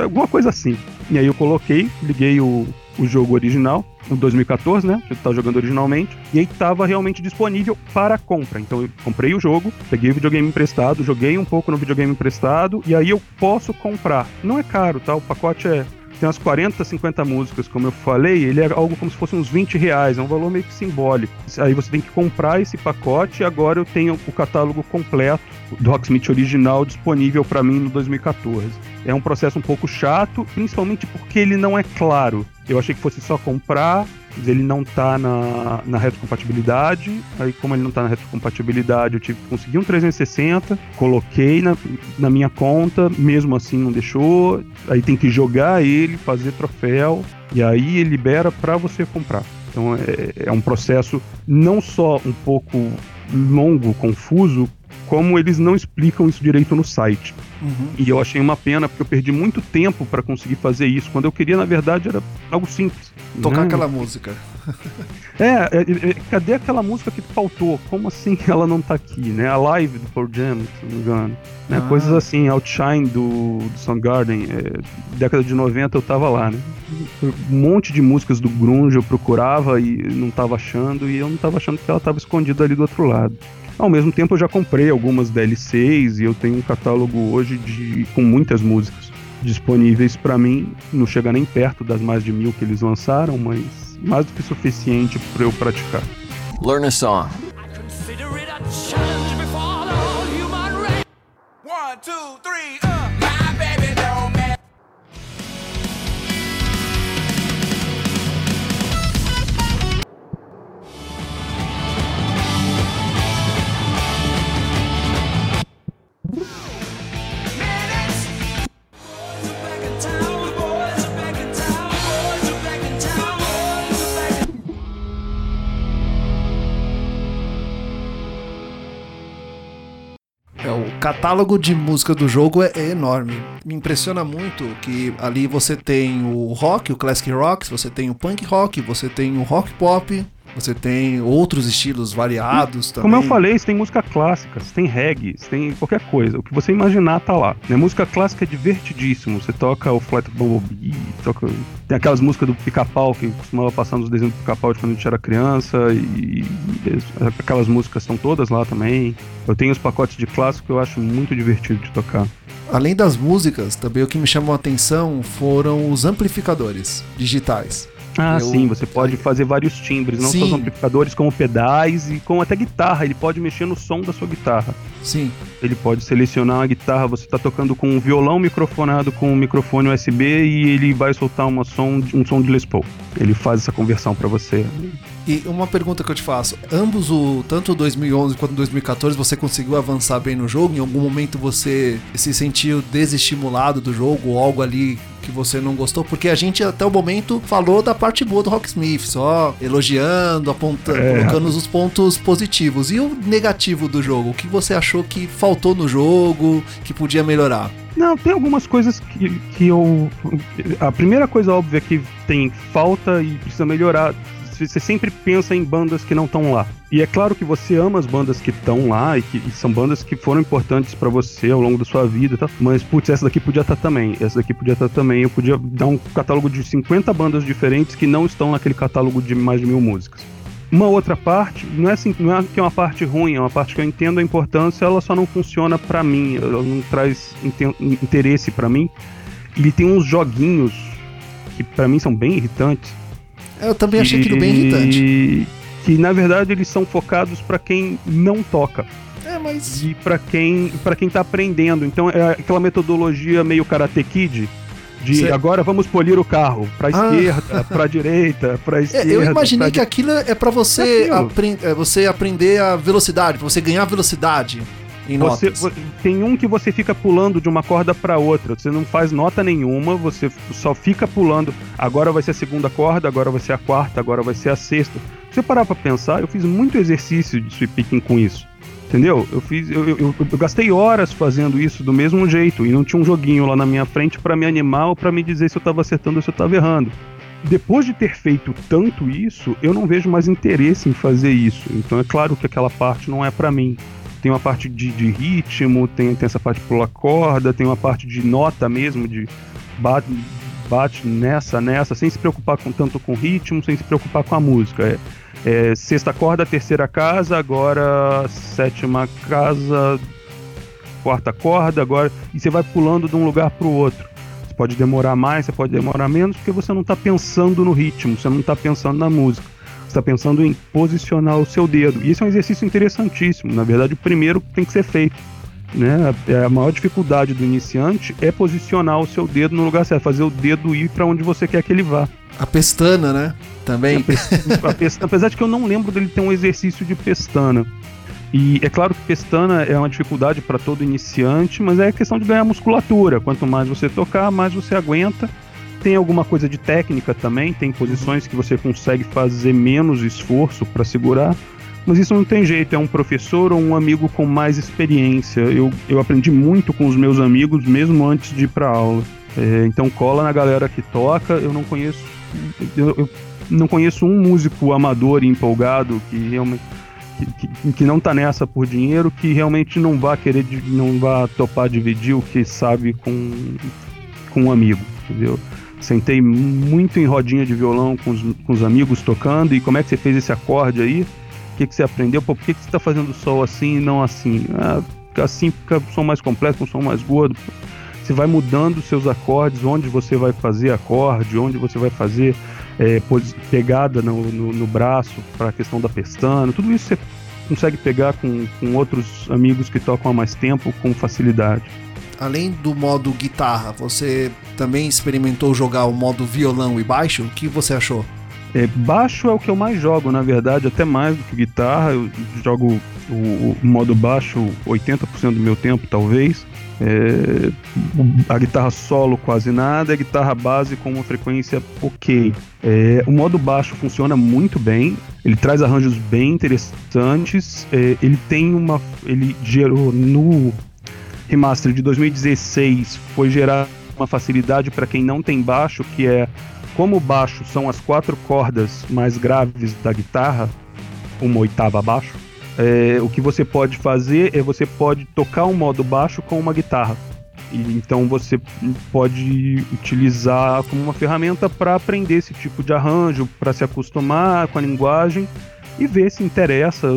alguma coisa assim. E aí eu coloquei, liguei o o jogo original, em 2014, né? Que eu tava jogando originalmente. E aí tava realmente disponível para compra. Então eu comprei o jogo, peguei o videogame emprestado, joguei um pouco no videogame emprestado, e aí eu posso comprar. Não é caro, tá? O pacote é tem umas 40, 50 músicas, como eu falei, ele é algo como se fosse uns 20 reais, é um valor meio que simbólico. Aí você tem que comprar esse pacote e agora eu tenho o catálogo completo do Rocksmith original disponível para mim no 2014. É um processo um pouco chato, principalmente porque ele não é claro. Eu achei que fosse só comprar, ele não tá na, na retrocompatibilidade. Aí, como ele não tá na retrocompatibilidade, eu tive que conseguir um 360, coloquei na, na minha conta, mesmo assim não deixou. Aí tem que jogar ele, fazer troféu, e aí ele libera para você comprar. Então é, é um processo não só um pouco longo, confuso, como eles não explicam isso direito no site. Uhum. E eu achei uma pena, porque eu perdi muito tempo para conseguir fazer isso, quando eu queria, na verdade, era algo simples. Tocar né? aquela música. É, é, é, cadê aquela música que faltou? Como assim ela não tá aqui, né? A live do Pearl Jam, se não me engano. Né? Ah. Coisas assim, Outshine do, do Soundgarden, é, década de 90 eu tava lá, né? Um monte de músicas do grunge eu procurava e não tava achando, e eu não tava achando que ela tava escondida ali do outro lado. Ao mesmo tempo, eu já comprei algumas DLCs e eu tenho um catálogo hoje de, com muitas músicas disponíveis para mim. Não chega nem perto das mais de mil que eles lançaram, mas mais do que suficiente para eu praticar. Learn a song. One, two, three, uh. Catálogo de música do jogo é, é, enorme. Me impressiona muito que ali você tem o rock, o classic rock, você tem o punk rock, você tem o rock pop, você tem outros estilos variados também. Como eu falei, você tem música clássica, você tem reggae, você tem qualquer coisa. O que você imaginar tá lá. Né? Música clássica é divertidíssimo. Você toca o Flat Bumblebee, toca... tem aquelas músicas do pica-pau que costumava passar nos desenhos do pica-pau de quando a gente era criança. E, e aquelas músicas estão todas lá também. Eu tenho os pacotes de clássico que eu acho muito divertido de tocar. Além das músicas, também o que me chamou a atenção foram os amplificadores digitais. Ah, eu... sim, você pode fazer vários timbres, não sim. só os amplificadores, como pedais e com até guitarra. Ele pode mexer no som da sua guitarra. Sim. Ele pode selecionar a guitarra, você está tocando com um violão microfonado com um microfone USB e ele vai soltar uma som, um som de Les Paul. Ele faz essa conversão para você. E uma pergunta que eu te faço: ambos, o tanto 2011 quanto 2014, você conseguiu avançar bem no jogo? Em algum momento você se sentiu desestimulado do jogo ou algo ali que você não gostou? Porque a gente até o momento falou da parte boa do Rocksmith, só elogiando, apontando, é. colocando os pontos positivos. E o negativo do jogo? O que você achou que faltou no jogo, que podia melhorar? Não, tem algumas coisas que, que eu. A primeira coisa óbvia que tem falta e precisa melhorar você sempre pensa em bandas que não estão lá. E é claro que você ama as bandas que estão lá e que e são bandas que foram importantes para você ao longo da sua vida, mas putz, essa daqui podia estar tá também, essa daqui podia estar tá também. Eu podia dar um catálogo de 50 bandas diferentes que não estão naquele catálogo de mais de mil músicas. Uma outra parte, não é, assim, não é que é uma parte ruim, é uma parte que eu entendo a importância, ela só não funciona para mim, ela não traz interesse para mim. Ele tem uns joguinhos que para mim são bem irritantes, eu também achei aquilo bem irritante. Que na verdade eles são focados para quem não toca. É, mas. E para quem, pra quem tá aprendendo. Então é aquela metodologia meio Karate Kid. De agora vamos polir o carro para ah. esquerda, para direita, para esquerda. [laughs] É, eu imaginei que aquilo é para você, é apre é você aprender a velocidade, para você ganhar velocidade em você, tem um que você fica pulando de uma corda para outra. Você não faz nota nenhuma, você só fica pulando. Agora vai ser a segunda corda, agora vai ser a quarta, agora vai ser a sexta. Se você parar pra pensar, eu fiz muito exercício de sweep picking com isso. Entendeu? Eu fiz, eu, eu, eu, gastei horas fazendo isso do mesmo jeito e não tinha um joguinho lá na minha frente para me animar ou para me dizer se eu tava acertando ou se eu tava errando. Depois de ter feito tanto isso, eu não vejo mais interesse em fazer isso. Então é claro que aquela parte não é para mim tem uma parte de, de ritmo, tem, tem essa parte de pular corda, tem uma parte de nota mesmo, de bate, bate nessa, nessa, sem se preocupar com tanto com ritmo, sem se preocupar com a música. É, é, sexta corda, terceira casa, agora sétima casa, quarta corda, agora. E você vai pulando de um lugar para o outro. Você pode demorar mais, você pode demorar menos, porque você não está pensando no ritmo, você não está pensando na música. Você está pensando em posicionar o seu dedo. E esse é um exercício interessantíssimo. Na verdade, o primeiro tem que ser feito. Né? A maior dificuldade do iniciante é posicionar o seu dedo no lugar certo, fazer o dedo ir para onde você quer que ele vá. A pestana, né? Também. A pestana, a pestana, apesar de que eu não lembro dele ter um exercício de pestana. E é claro que pestana é uma dificuldade para todo iniciante, mas é questão de ganhar musculatura. Quanto mais você tocar, mais você aguenta. Tem alguma coisa de técnica também, tem posições que você consegue fazer menos esforço para segurar. Mas isso não tem jeito, é um professor ou um amigo com mais experiência. Eu, eu aprendi muito com os meus amigos, mesmo antes de ir para aula. É, então cola na galera que toca. Eu não conheço, eu, eu não conheço um músico amador e empolgado que realmente que, que, não tá nessa por dinheiro, que realmente não vai querer, não vai topar dividir o que sabe com, com um amigo, entendeu? Sentei muito em rodinha de violão com os, com os amigos tocando, e como é que você fez esse acorde aí? O que, que você aprendeu? Pô, por que, que você tá fazendo sol assim e não assim? Ah, assim fica o som mais completo, com o som mais gordo. Você vai mudando seus acordes, onde você vai fazer acorde, onde você vai fazer é, pegada no, no, no braço para a questão da pestana, tudo isso você consegue pegar com, com outros amigos que tocam há mais tempo com facilidade. Além do modo guitarra, você também experimentou jogar o modo violão e baixo? O que você achou? É, baixo é o que eu mais jogo, na verdade, até mais do que guitarra. Eu jogo o, o modo baixo 80% do meu tempo, talvez. É, a guitarra solo quase nada, a guitarra base com uma frequência ok. É, o modo baixo funciona muito bem, ele traz arranjos bem interessantes. É, ele tem uma. Ele gerou no remaster de 2016 foi gerar uma facilidade para quem não tem baixo, que é como baixo são as quatro cordas mais graves da guitarra, uma oitava abaixo é, o que você pode fazer é você pode tocar um modo baixo com uma guitarra. E, então você pode utilizar como uma ferramenta para aprender esse tipo de arranjo, para se acostumar com a linguagem e ver se interessa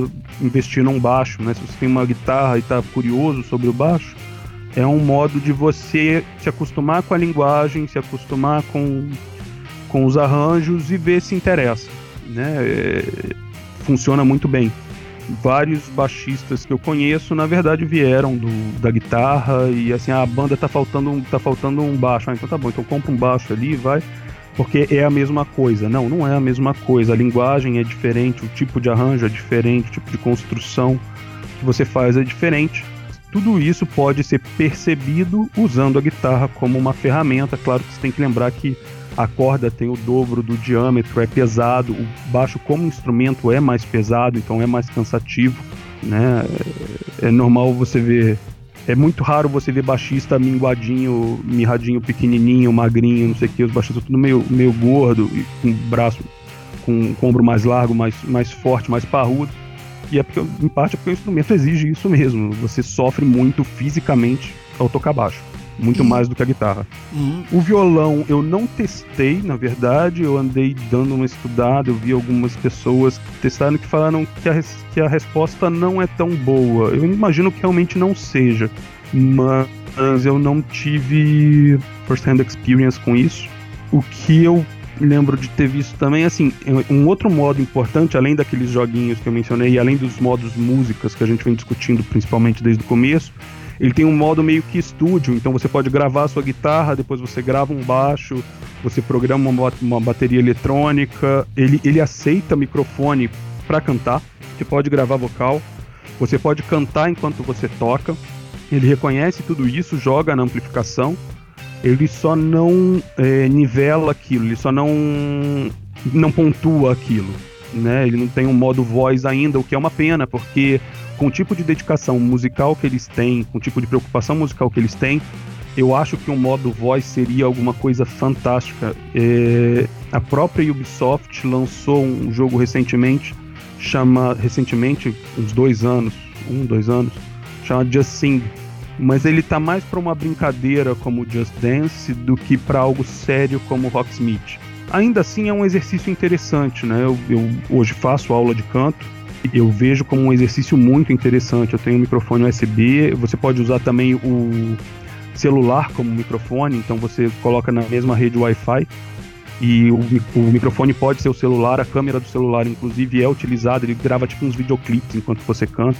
investir num baixo. Né? Se você tem uma guitarra e está curioso sobre o baixo, é um modo de você se acostumar com a linguagem, se acostumar com, com os arranjos e ver se interessa. Né? É, funciona muito bem vários baixistas que eu conheço, na verdade, vieram do, da guitarra e assim, a banda tá faltando tá faltando um baixo. Ah, então tá bom, então compra um baixo ali vai. Porque é a mesma coisa. Não, não é a mesma coisa. A linguagem é diferente, o tipo de arranjo é diferente, o tipo de construção que você faz é diferente. Tudo isso pode ser percebido usando a guitarra como uma ferramenta. Claro que você tem que lembrar que a corda tem o dobro do diâmetro, é pesado, o baixo como instrumento é mais pesado, então é mais cansativo, né? É, é normal você ver é muito raro você ver baixista minguadinho, mirradinho, pequenininho, magrinho, não sei o que, os baixistas tudo meio, meio gordo, com braço, com, com ombro mais largo, mais, mais forte, mais parrudo. E é porque, em parte, é porque o instrumento exige isso mesmo. Você sofre muito fisicamente ao tocar baixo muito uhum. mais do que a guitarra. Uhum. O violão eu não testei, na verdade, eu andei dando uma estudada, eu vi algumas pessoas que testaram que falaram que a, que a resposta não é tão boa. Eu imagino que realmente não seja, mas eu não tive first-hand experience com isso. O que eu lembro de ter visto também, assim, um outro modo importante, além daqueles joguinhos que eu mencionei, e além dos modos músicas que a gente vem discutindo principalmente desde o começo, ele tem um modo meio que estúdio, então você pode gravar a sua guitarra, depois você grava um baixo, você programa uma, uma bateria eletrônica, ele, ele aceita microfone para cantar, você pode gravar vocal, você pode cantar enquanto você toca, ele reconhece tudo isso, joga na amplificação, ele só não é, nivela aquilo, ele só não, não pontua aquilo. Né? Ele não tem um modo voz ainda, o que é uma pena, porque com o tipo de dedicação musical que eles têm, com o tipo de preocupação musical que eles têm, eu acho que um modo voz seria alguma coisa fantástica. É, a própria Ubisoft lançou um jogo recentemente, chama recentemente uns dois anos, um dois anos, chama Just Sing, mas ele tá mais para uma brincadeira como Just Dance do que para algo sério como Rocksmith. Ainda assim é um exercício interessante, né? Eu, eu hoje faço aula de canto eu vejo como um exercício muito interessante. Eu tenho um microfone USB, você pode usar também o celular como microfone, então você coloca na mesma rede Wi-Fi e o, o, microfone pode ser o celular, a câmera do celular inclusive é utilizada, ele grava tipo uns videoclipes enquanto você canta.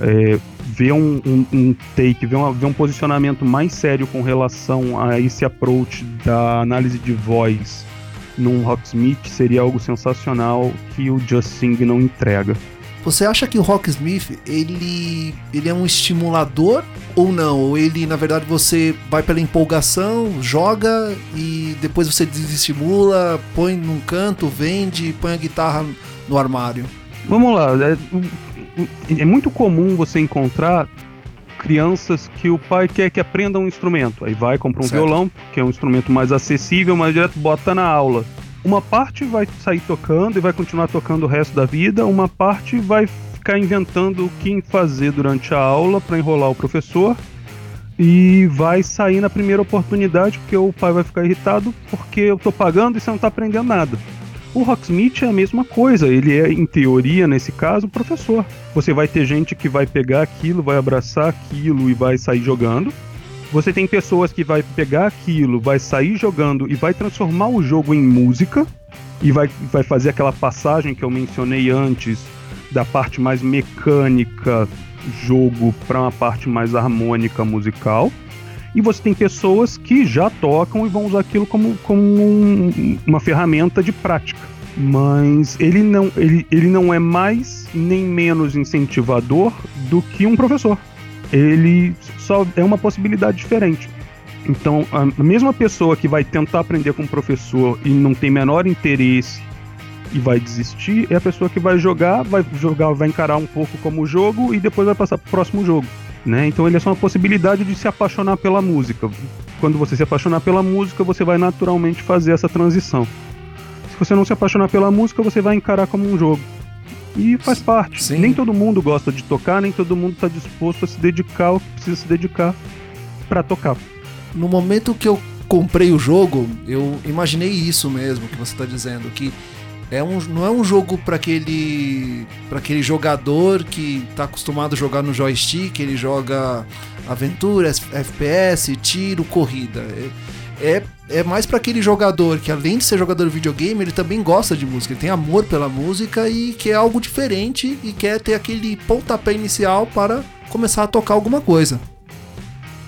É, ver um, um, um, take, ver, uma, ver um posicionamento mais sério com relação a esse approach da análise de voz num Rocksmith seria algo sensacional que o Just Sing não entrega. Você acha que o Rocksmith ele, ele é um estimulador ou não? Ou ele, na verdade, você vai pela empolgação, joga e depois você desestimula, põe num canto, vende, põe a guitarra no armário? Vamos lá. É, é muito comum você encontrar crianças que o pai quer que aprendam um instrumento. Aí vai, compra um certo. violão, que é um instrumento mais acessível, mas direto bota na aula. Uma parte vai sair tocando e vai continuar tocando o resto da vida, uma parte vai ficar inventando o que fazer durante a aula para enrolar o professor e vai sair na primeira oportunidade porque o pai vai ficar irritado porque eu tô pagando e você não tá aprendendo nada. O Rocksmith é a mesma coisa, ele é, em teoria, nesse caso, professor. Você vai ter gente que vai pegar aquilo, vai abraçar aquilo e vai sair jogando. Você tem pessoas que vai pegar aquilo, vai sair jogando e vai transformar o jogo em música e vai, vai fazer aquela passagem que eu mencionei antes da parte mais mecânica jogo para uma parte mais harmônica musical. E você tem pessoas que já tocam e vão usar aquilo como, como um, uma ferramenta de prática. Mas ele não, ele, ele não é mais nem menos incentivador do que um professor. Ele só é uma possibilidade diferente. Então, a mesma pessoa que vai tentar aprender com o professor e não tem menor interesse e vai desistir, é a pessoa que vai jogar, vai jogar, vai encarar um pouco como jogo e depois vai passar para o próximo jogo. Né? Então ele é só uma possibilidade de se apaixonar pela música. Quando você se apaixonar pela música, você vai naturalmente fazer essa transição. Se você não se apaixonar pela música, você vai encarar como um jogo. E faz parte. Sim. Nem todo mundo gosta de tocar, nem todo mundo está disposto a se dedicar ao que precisa se dedicar para tocar. No momento que eu comprei o jogo, eu imaginei isso mesmo que você está dizendo, que é um, não é um jogo para aquele para aquele jogador que está acostumado a jogar no joystick, ele joga aventura, FPS, tiro, corrida. É, é, é mais para aquele jogador que além de ser jogador de videogame, ele também gosta de música, ele tem amor pela música e quer algo diferente e quer ter aquele pontapé inicial para começar a tocar alguma coisa.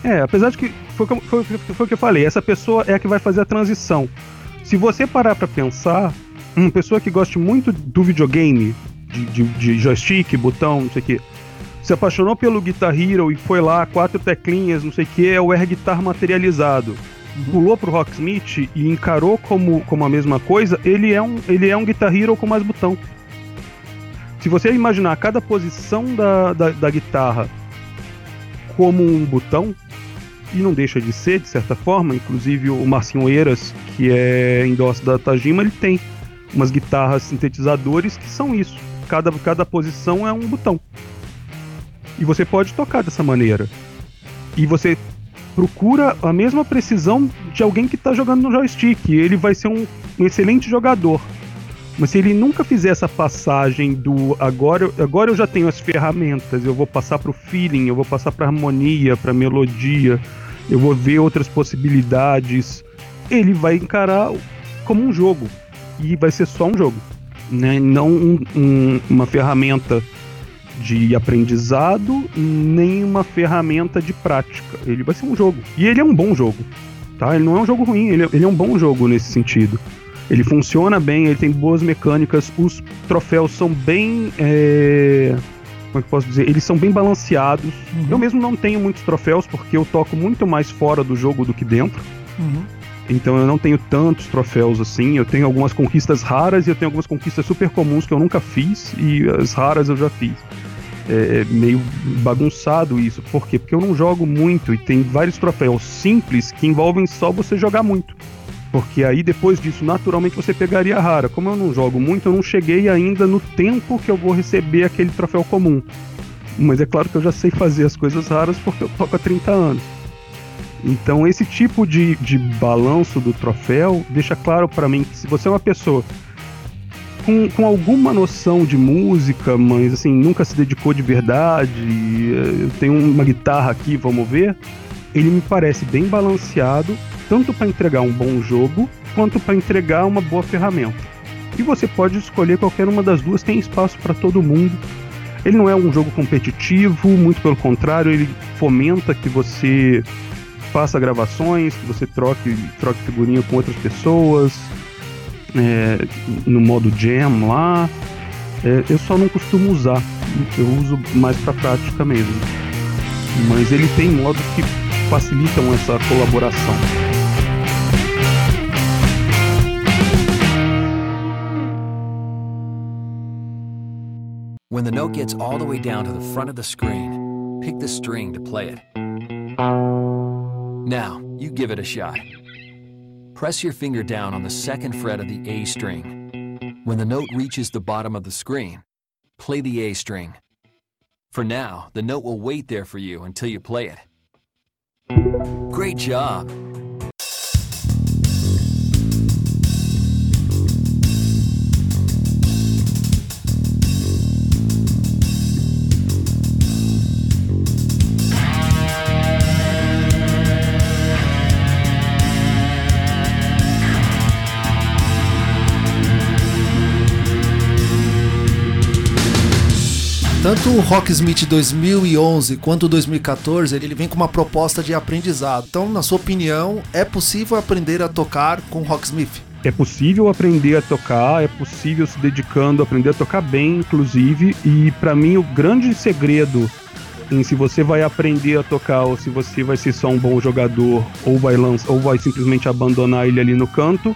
É, apesar de que foi, foi, foi o que eu falei, essa pessoa é a que vai fazer a transição. Se você parar para pensar, uma pessoa que goste muito do videogame, de, de, de joystick, botão, não sei o que, se apaixonou pelo Guitar Hero e foi lá, quatro teclinhas, não sei o que, é o air guitar materializado. Uhum. Pulou pro Rocksmith e encarou como, como a mesma coisa, ele é, um, ele é um Guitar Hero com mais botão. Se você imaginar cada posição da, da, da guitarra como um botão, e não deixa de ser, de certa forma, inclusive o Marcinho Eiras, que é endosso da Tajima, ele tem umas guitarras sintetizadores que são isso. Cada, cada posição é um botão. E você pode tocar dessa maneira. E você procura a mesma precisão de alguém que está jogando no joystick. Ele vai ser um, um, excelente jogador. Mas se ele nunca fizer essa passagem do agora, agora eu já tenho as ferramentas, eu vou passar para o feeling, eu vou passar para harmonia, para melodia, eu vou ver outras possibilidades, ele vai encarar como um jogo e vai ser só um jogo, né? Não um, um, uma ferramenta de aprendizado, nem uma ferramenta de prática. Ele vai ser um jogo. E ele é um bom jogo. Tá? Ele não é um jogo ruim, ele é, ele é um bom jogo nesse sentido. Ele funciona bem, ele tem boas mecânicas, os troféus são bem. É... Como é que eu posso dizer? Eles são bem balanceados. Uhum. Eu mesmo não tenho muitos troféus porque eu toco muito mais fora do jogo do que dentro. Uhum. Então eu não tenho tantos troféus assim. Eu tenho algumas conquistas raras e eu tenho algumas conquistas super comuns que eu nunca fiz e as raras eu já fiz. É, é meio bagunçado isso. Por quê? Porque eu não jogo muito e tem vários troféus simples que envolvem só você jogar muito. Porque aí depois disso, naturalmente você pegaria a rara. Como eu não jogo muito, eu não cheguei ainda no tempo que eu vou receber aquele troféu comum. Mas é claro que eu já sei fazer as coisas raras porque eu toco há 30 anos. Então esse tipo de, de balanço do troféu deixa claro para mim que se você é uma pessoa com, com alguma noção de música, mas assim, nunca se dedicou de verdade, eh, eu tenho uma guitarra aqui, vamos ver, ele me parece bem balanceado, tanto para entregar um bom jogo, quanto para entregar uma boa ferramenta. E você pode escolher qualquer uma das duas, tem espaço para todo mundo. Ele não é um jogo competitivo, muito pelo contrário, ele fomenta que você faça gravações, que você troque, troque figurinha com outras pessoas, é, no modo jam lá. É, eu só não costumo usar, eu uso mais para prática mesmo. Mas ele tem modos que facilitam essa colaboração. When the note gets all the way down to the front of the screen, pick the string to play it. Now, you give it a shot. Press your finger down on the second fret of the A string. When the note reaches the bottom of the screen, play the A string. For now, the note will wait there for you until you play it. Great job! Tanto o Rocksmith 2011 quanto o 2014, ele vem com uma proposta de aprendizado. Então, na sua opinião, é possível aprender a tocar com Rocksmith? É possível aprender a tocar, é possível se dedicando a aprender a tocar bem, inclusive, e para mim o grande segredo em se você vai aprender a tocar ou se você vai ser só um bom jogador ou vai lançar ou vai simplesmente abandonar ele ali no canto,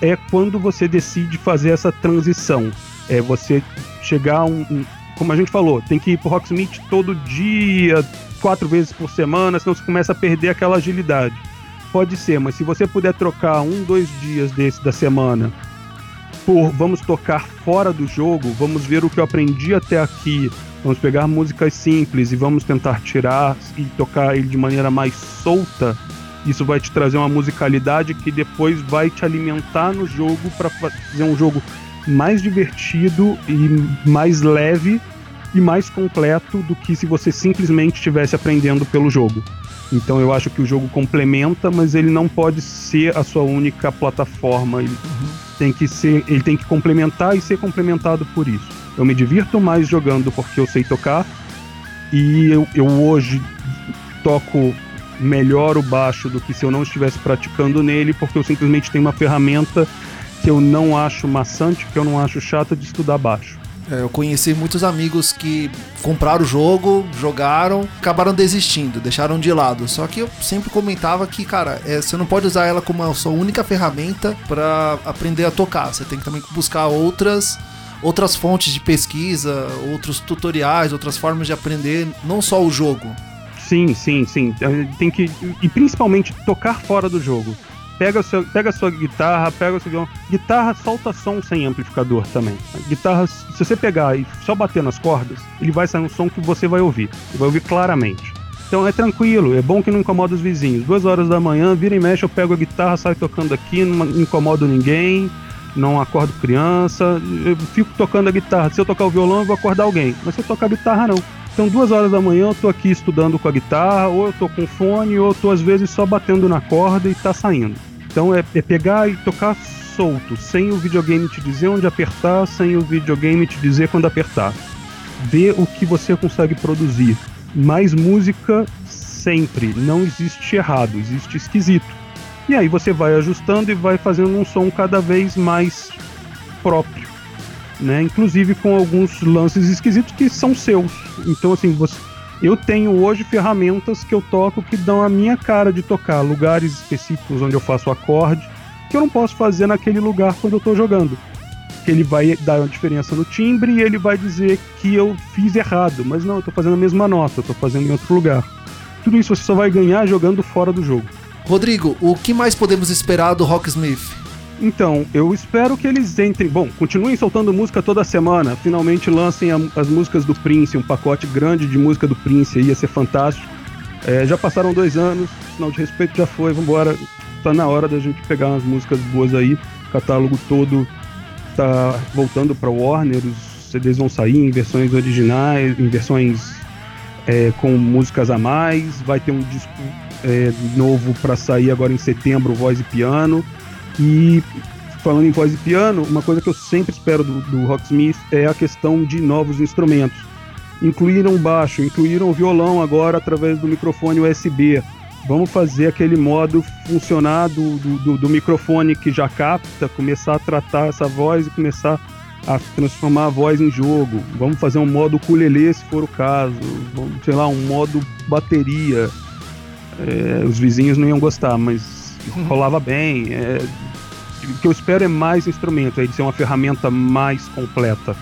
é quando você decide fazer essa transição. É você chegar a um, como a gente falou, tem que ir pro Rocksmith todo dia, quatro vezes por semana, senão você começa a perder aquela agilidade. Pode ser, mas se você puder trocar um, dois dias desse da semana por vamos tocar fora do jogo, vamos ver o que eu aprendi até aqui, vamos pegar músicas simples e vamos tentar tirar e tocar ele de maneira mais solta, isso vai te trazer uma musicalidade que depois vai te alimentar no jogo para fazer um jogo mais divertido e mais leve e mais completo do que se você simplesmente estivesse aprendendo pelo jogo. Então eu acho que o jogo complementa, mas ele não pode ser a sua única plataforma. Ele tem que ser, ele tem que complementar e ser complementado por isso. Eu me divirto mais jogando porque eu sei tocar e eu, eu hoje toco melhor o baixo do que se eu não estivesse praticando nele, porque eu simplesmente tenho uma ferramenta que eu não acho maçante, que eu não acho chata de estudar baixo. É, eu conheci muitos amigos que compraram o jogo, jogaram, acabaram desistindo, deixaram de lado. Só que eu sempre comentava que, cara, é, você não pode usar ela como a sua única ferramenta para aprender a tocar. Você tem que também buscar outras outras fontes de pesquisa, outros tutoriais, outras formas de aprender, não só o jogo. Sim, sim, sim. Tem que e principalmente tocar fora do jogo. Pega, seu, pega a sua guitarra, pega o seu violão. Guitarra solta som sem amplificador também. Guitarra, se você pegar e só bater nas cordas, ele vai sair um som que você vai ouvir. Vai ouvir claramente. Então é tranquilo, é bom que não incomoda os vizinhos. Duas horas da manhã, vira e mexe, eu pego a guitarra, saio tocando aqui, não incomodo ninguém, não acordo criança, eu fico tocando a guitarra. Se eu tocar o violão, eu vou acordar alguém. Mas se eu tocar a guitarra, não. Então, duas horas da manhã, eu tô aqui estudando com a guitarra, ou eu tô com fone, ou eu tô às vezes só batendo na corda e tá saindo. Então é, é pegar e tocar solto, sem o videogame te dizer onde apertar, sem o videogame te dizer quando apertar. Ver o que você consegue produzir. Mais música sempre, não existe errado, existe esquisito. E aí você vai ajustando e vai fazendo um som cada vez mais próprio né? Inclusive com alguns lances esquisitos que são seus. Então, assim, você, eu tenho hoje ferramentas que eu toco que dão a minha cara de tocar, lugares específicos onde eu faço acorde, que eu não posso fazer naquele lugar quando eu estou jogando. Que ele vai dar uma diferença no timbre e ele vai dizer que eu fiz errado, mas não, eu estou fazendo a mesma nota, eu estou fazendo em outro lugar. Tudo isso você só vai ganhar jogando fora do jogo. Rodrigo, o que mais podemos esperar do Rocksmith? Então, eu espero que eles entrem. Bom, continuem soltando música toda semana. Finalmente lancem a, as músicas do Prince, um pacote grande de música do Prince, ia ser fantástico. É, já passaram dois anos, sinal de respeito já foi, vambora. Tá na hora da gente pegar umas músicas boas aí. O catálogo todo tá voltando para Warner, os CDs vão sair em versões originais, em versões é, com músicas a mais. Vai ter um disco é, novo para sair agora em setembro, voz e piano. E falando em voz e piano, uma coisa que eu sempre espero do, do Rocksmith é a questão de novos instrumentos. Incluíram o baixo, incluíram o violão agora através do microfone USB. Vamos fazer aquele modo funcionar do, do, do microfone que já capta, começar a tratar essa voz e começar a transformar a voz em jogo. Vamos fazer um modo ukulele se for o caso. Vamos, sei lá, um modo bateria. É, os vizinhos não iam gostar, mas. Rolava bem. É, o que eu espero é mais instrumento, é de ser uma ferramenta mais completa.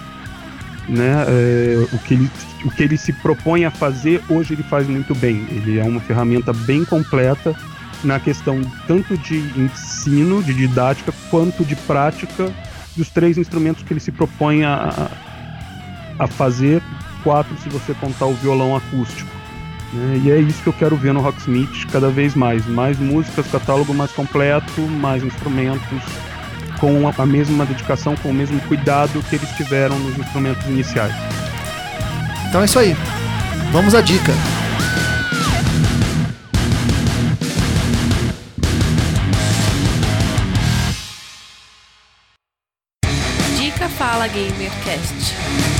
Né? É, o, que ele, o que ele se propõe a fazer, hoje ele faz muito bem. Ele é uma ferramenta bem completa na questão tanto de ensino, de didática, quanto de prática dos três instrumentos que ele se propõe a, a fazer, quatro se você contar o violão acústico. Né? E é isso que eu quero ver no Rocksmith cada vez mais. Mais músicas, catálogo mais completo, mais instrumentos, com a mesma dedicação, com o mesmo cuidado que eles tiveram nos instrumentos iniciais. Então é isso aí. Vamos à dica. Dica Fala Gamercast.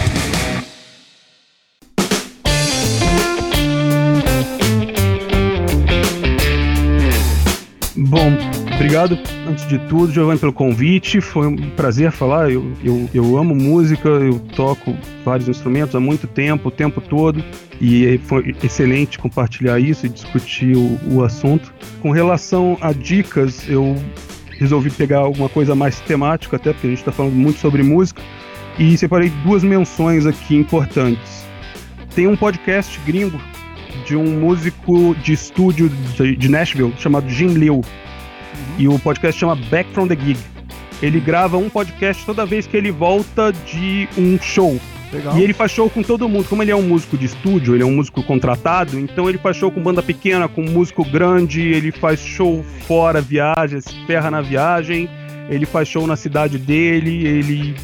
Obrigado antes de tudo, Giovanni, pelo convite. Foi um prazer falar. Eu, eu, eu amo música, eu toco vários instrumentos há muito tempo, o tempo todo, e foi excelente compartilhar isso e discutir o, o assunto. Com relação a dicas, eu resolvi pegar alguma coisa mais temática, até porque a gente está falando muito sobre música, e separei duas menções aqui importantes. Tem um podcast gringo de um músico de estúdio de Nashville chamado Jim Liu. E o podcast chama Back from the Gig. Ele grava um podcast toda vez que ele volta de um show. Legal. E ele faz show com todo mundo. Como ele é um músico de estúdio, ele é um músico contratado, então ele faz show com banda pequena, com músico grande, ele faz show fora, viagem, se ferra na viagem, ele faz show na cidade dele, ele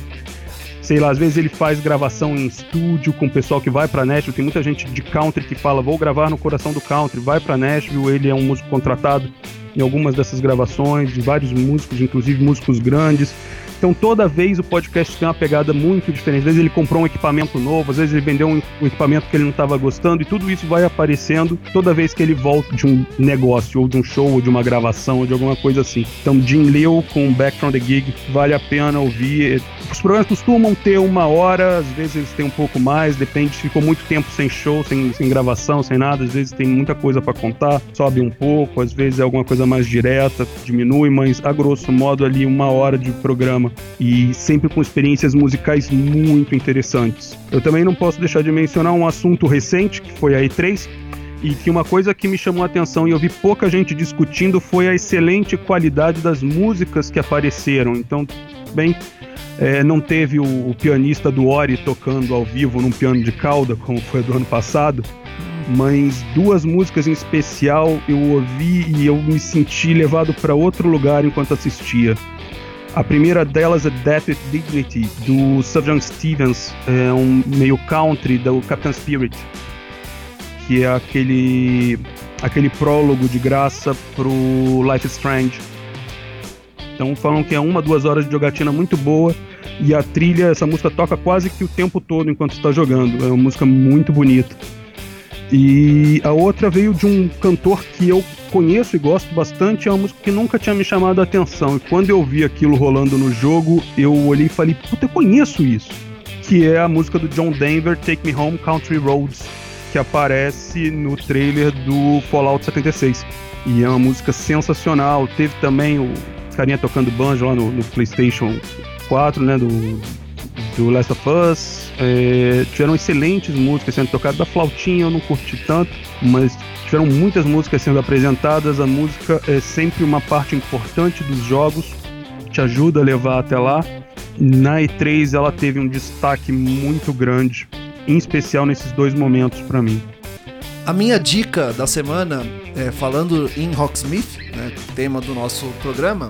sei lá, às vezes ele faz gravação em estúdio com o pessoal que vai para Nashville. Tem muita gente de country que fala: "Vou gravar no coração do country". Vai para Nashville, ele é um músico contratado em algumas dessas gravações, de vários músicos, inclusive músicos grandes. Então toda vez o podcast tem uma pegada muito diferente. Às vezes ele comprou um equipamento novo, às vezes ele vendeu um, um equipamento que ele não estava gostando, e tudo isso vai aparecendo toda vez que ele volta de um negócio, ou de um show, ou de uma gravação, ou de alguma coisa assim. Então Jim Leo com Back from the Gig vale a pena ouvir. Os programas costumam ter uma hora, às vezes eles têm um pouco mais, depende ficou muito tempo sem show, sem, sem gravação, sem nada, às vezes tem muita coisa para contar, sobe um pouco, às vezes é alguma coisa mais direta, diminui, mas a grosso modo ali uma hora de programa e sempre com experiências musicais muito interessantes. Eu também não posso deixar de mencionar um assunto recente, que foi a E3, e que uma coisa que me chamou a atenção e eu vi pouca gente discutindo foi a excelente qualidade das músicas que apareceram. Então, bem, é, não teve o, o, pianista do Ori tocando ao vivo num piano de cauda, como foi do ano passado, mas duas músicas em especial eu ouvi e eu me senti levado para outro lugar enquanto assistia. A primeira delas é Death with Dignity, do Sufjan Stevens, é um meio country do Captain Spirit, que é aquele, aquele prólogo de graça pro Life is Strange. Então falam que é uma, duas horas de jogatina muito boa e a trilha, essa música toca quase que o tempo todo enquanto está jogando. É uma música muito bonita. E a outra veio de um cantor que eu conheço e gosto bastante, é uma música que nunca tinha me chamado a atenção. E quando eu vi aquilo rolando no jogo, eu olhei e falei, puta, eu conheço isso. Que é a música do John Denver, Take Me Home Country Roads, que aparece no trailer do Fallout 76. E é uma música sensacional. Teve também o carinha tocando banjo lá no, no PlayStation 4, né? Do, do Last of Us. É, tiveram excelentes músicas sendo tocadas. Da flautinha eu não curti tanto, mas tiveram muitas músicas sendo apresentadas. A música é sempre uma parte importante dos jogos. te ajuda a levar até lá. Na E3 ela teve um destaque muito grande, em especial nesses dois momentos para mim. A minha dica da semana, é, falando em Rocksmith, né, tema do nosso programa,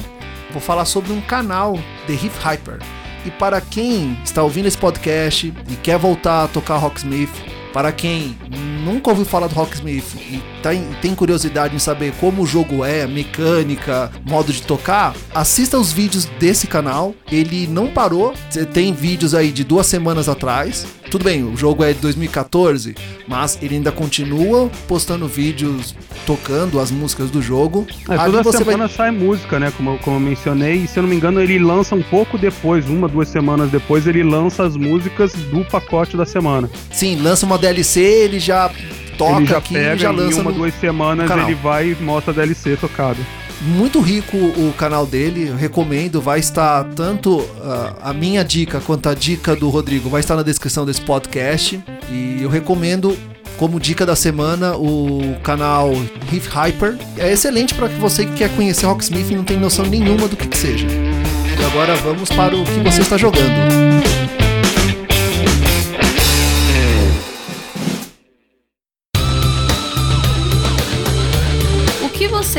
vou falar sobre um canal, The Riff Hyper. E para quem está ouvindo esse podcast e quer voltar a tocar Rocksmith, para quem nunca ouviu falar do Rocksmith e tem, tem curiosidade em saber como o jogo é, mecânica, modo de tocar, assista os vídeos desse canal. Ele não parou, tem vídeos aí de duas semanas atrás. Tudo bem, o jogo é de 2014, mas ele ainda continua postando vídeos tocando as músicas do jogo. É, toda semana vai... sai música, né? Como, como eu mencionei, e se eu não me engano, ele lança um pouco depois, uma, duas semanas depois, ele lança as músicas do pacote da semana. Sim, lança uma DLC, ele já toca ele já aqui pega, já lança. Em uma, no... duas semanas ele vai e mostra a DLC tocada muito rico o canal dele, recomendo, vai estar tanto uh, a minha dica quanto a dica do Rodrigo vai estar na descrição desse podcast e eu recomendo como dica da semana o canal Riff Hyper. É excelente para você que quer conhecer Rocksmith e não tem noção nenhuma do que, que seja. E agora vamos para o que você está jogando.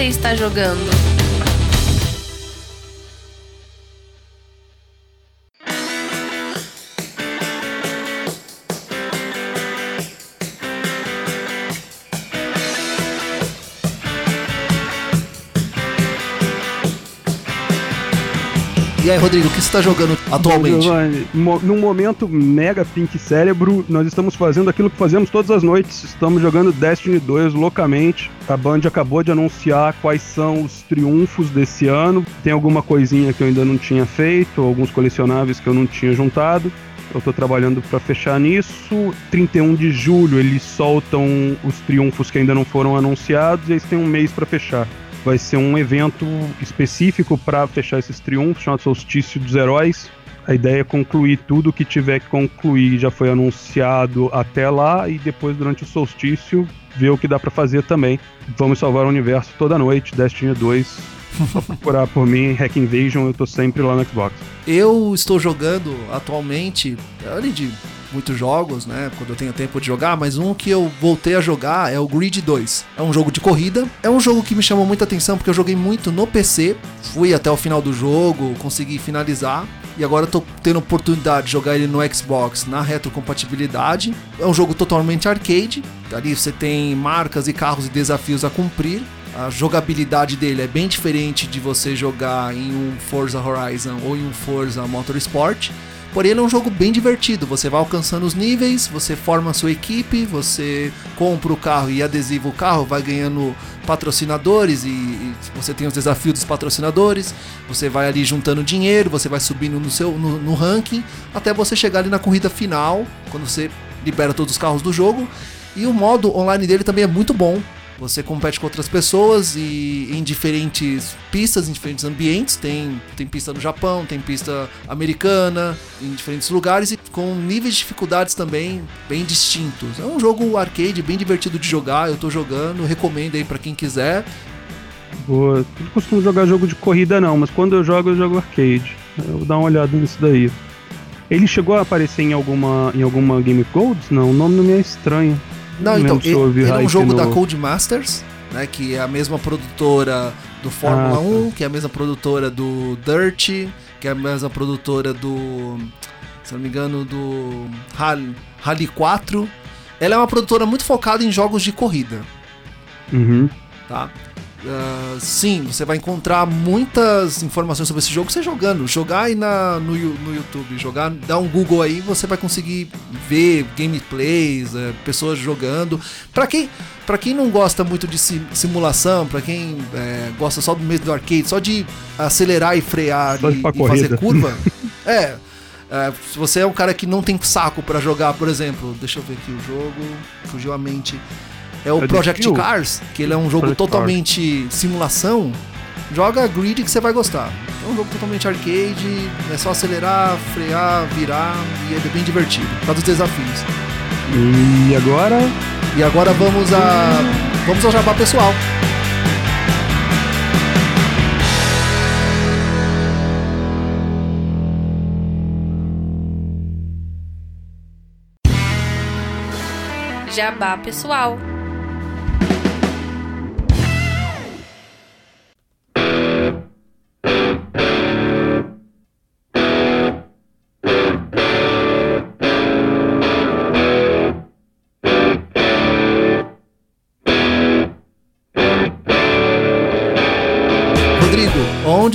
Você está jogando? Aí, Rodrigo, o que você está jogando atualmente? Giovanni, num momento mega pink cérebro, nós estamos fazendo aquilo que fazemos todas as noites. Estamos jogando Destiny 2 loucamente. A Band acabou de anunciar quais são os triunfos desse ano. Tem alguma coisinha que eu ainda não tinha feito, alguns colecionáveis que eu não tinha juntado. Eu estou trabalhando para fechar nisso. 31 de julho eles soltam os triunfos que ainda não foram anunciados e eles têm um mês para fechar vai ser um evento específico para fechar esses triunfos, chamado Solstício dos Heróis. A ideia é concluir tudo que tiver que concluir, já foi anunciado até lá, e depois, durante o solstício, ver o que dá para fazer também. Vamos salvar o universo toda noite, Destiny 2. [laughs] Só procurar por mim, Hack Invasion, eu tô sempre lá no Xbox. Eu estou jogando atualmente, além de muitos jogos, né? Quando eu tenho tempo de jogar, mas um que eu voltei a jogar é o Grid 2. É um jogo de corrida. É um jogo que me chamou muita atenção porque eu joguei muito no PC. Fui até o final do jogo, consegui finalizar. E agora tô tendo oportunidade de jogar ele no Xbox na retrocompatibilidade. É um jogo totalmente arcade. Ali você tem marcas e carros e desafios a cumprir. A jogabilidade dele é bem diferente de você jogar em um Forza Horizon ou em um Forza Motorsport. Porém, ele é um jogo bem divertido. Você vai alcançando os níveis, você forma a sua equipe, você compra o carro e adesiva o carro, vai ganhando patrocinadores e, e, você tem os desafios dos patrocinadores. Você vai ali juntando dinheiro, você vai subindo no seu no, no ranking até você chegar ali na corrida final, quando você libera todos os carros do jogo. E o modo online dele também é muito bom. Você compete com outras pessoas e em diferentes pistas, em diferentes ambientes. Tem, tem pista no Japão, tem pista americana, em diferentes lugares e com níveis de dificuldades também bem distintos. É um jogo arcade bem divertido de jogar. Eu tô jogando, recomendo aí para quem quiser. Boa. Eu não costumo jogar jogo de corrida não, mas quando eu jogo, eu jogo arcade. Eu vou dar uma olhada nisso daí. Ele chegou a aparecer em alguma, em alguma Game Codes? Não, o nome não me é estranho. Não, então, ele, ele é um jogo no... da Codemasters, né, que é a mesma produtora do Fórmula ah, 1, tá. que é a mesma produtora do Dirt, que é a mesma produtora do, se não me engano, do Rally, Rally 4. Ela é uma produtora muito focada em jogos de corrida. Uhum. Tá? Uh, sim, você vai encontrar muitas informações sobre esse jogo você jogando. Jogar aí na, no, no YouTube, jogar, dar um Google aí, você vai conseguir ver gameplays, uh, pessoas jogando. Para quem, pra quem não gosta muito de simulação, para quem uh, gosta só do mesmo do arcade, só de acelerar e frear e, e fazer curva, [laughs] é. É, se você é um cara que não tem saco para jogar, por exemplo, deixa eu ver aqui o jogo, fugiu a mente é o é Project Cars, que ele é um jogo Project totalmente Cars. simulação. Joga Grid que você vai gostar. É um jogo totalmente arcade, é só acelerar, frear, virar e é bem divertido, Tá dos desafios. E agora? E agora vamos a. Vamos ao jabá pessoal. Jabá pessoal.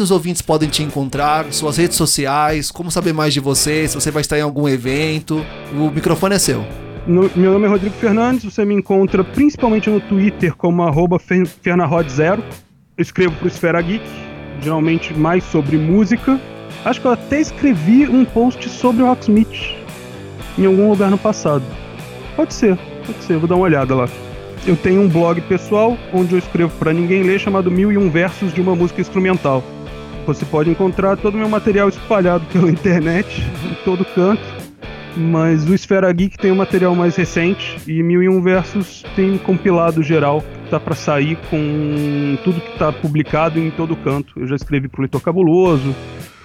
Os ouvintes podem te encontrar, suas redes sociais, como saber mais de você, se você vai estar em algum evento, o microfone é seu. No- meu nome é Rodrigo Fernandes, você me encontra principalmente no Twitter como arroba Fer- Fernarod0. Eu escrevo pro Esfera Geek, geralmente mais sobre música. Acho que eu até escrevi um post sobre o Rocksmith em algum lugar no passado. Pode ser, pode ser, vou dar uma olhada lá. Eu tenho um blog pessoal onde eu escrevo para ninguém ler chamado Mil e Um Versos de uma Música Instrumental. Você pode encontrar todo o meu material espalhado pela internet, em todo canto. Mas o Esfera Geek tem um material mais recente e Mil e Um Versos tem um compilado geral que tá para sair com tudo que tá publicado em todo canto. Eu já escrevi pro Leitor Cabuloso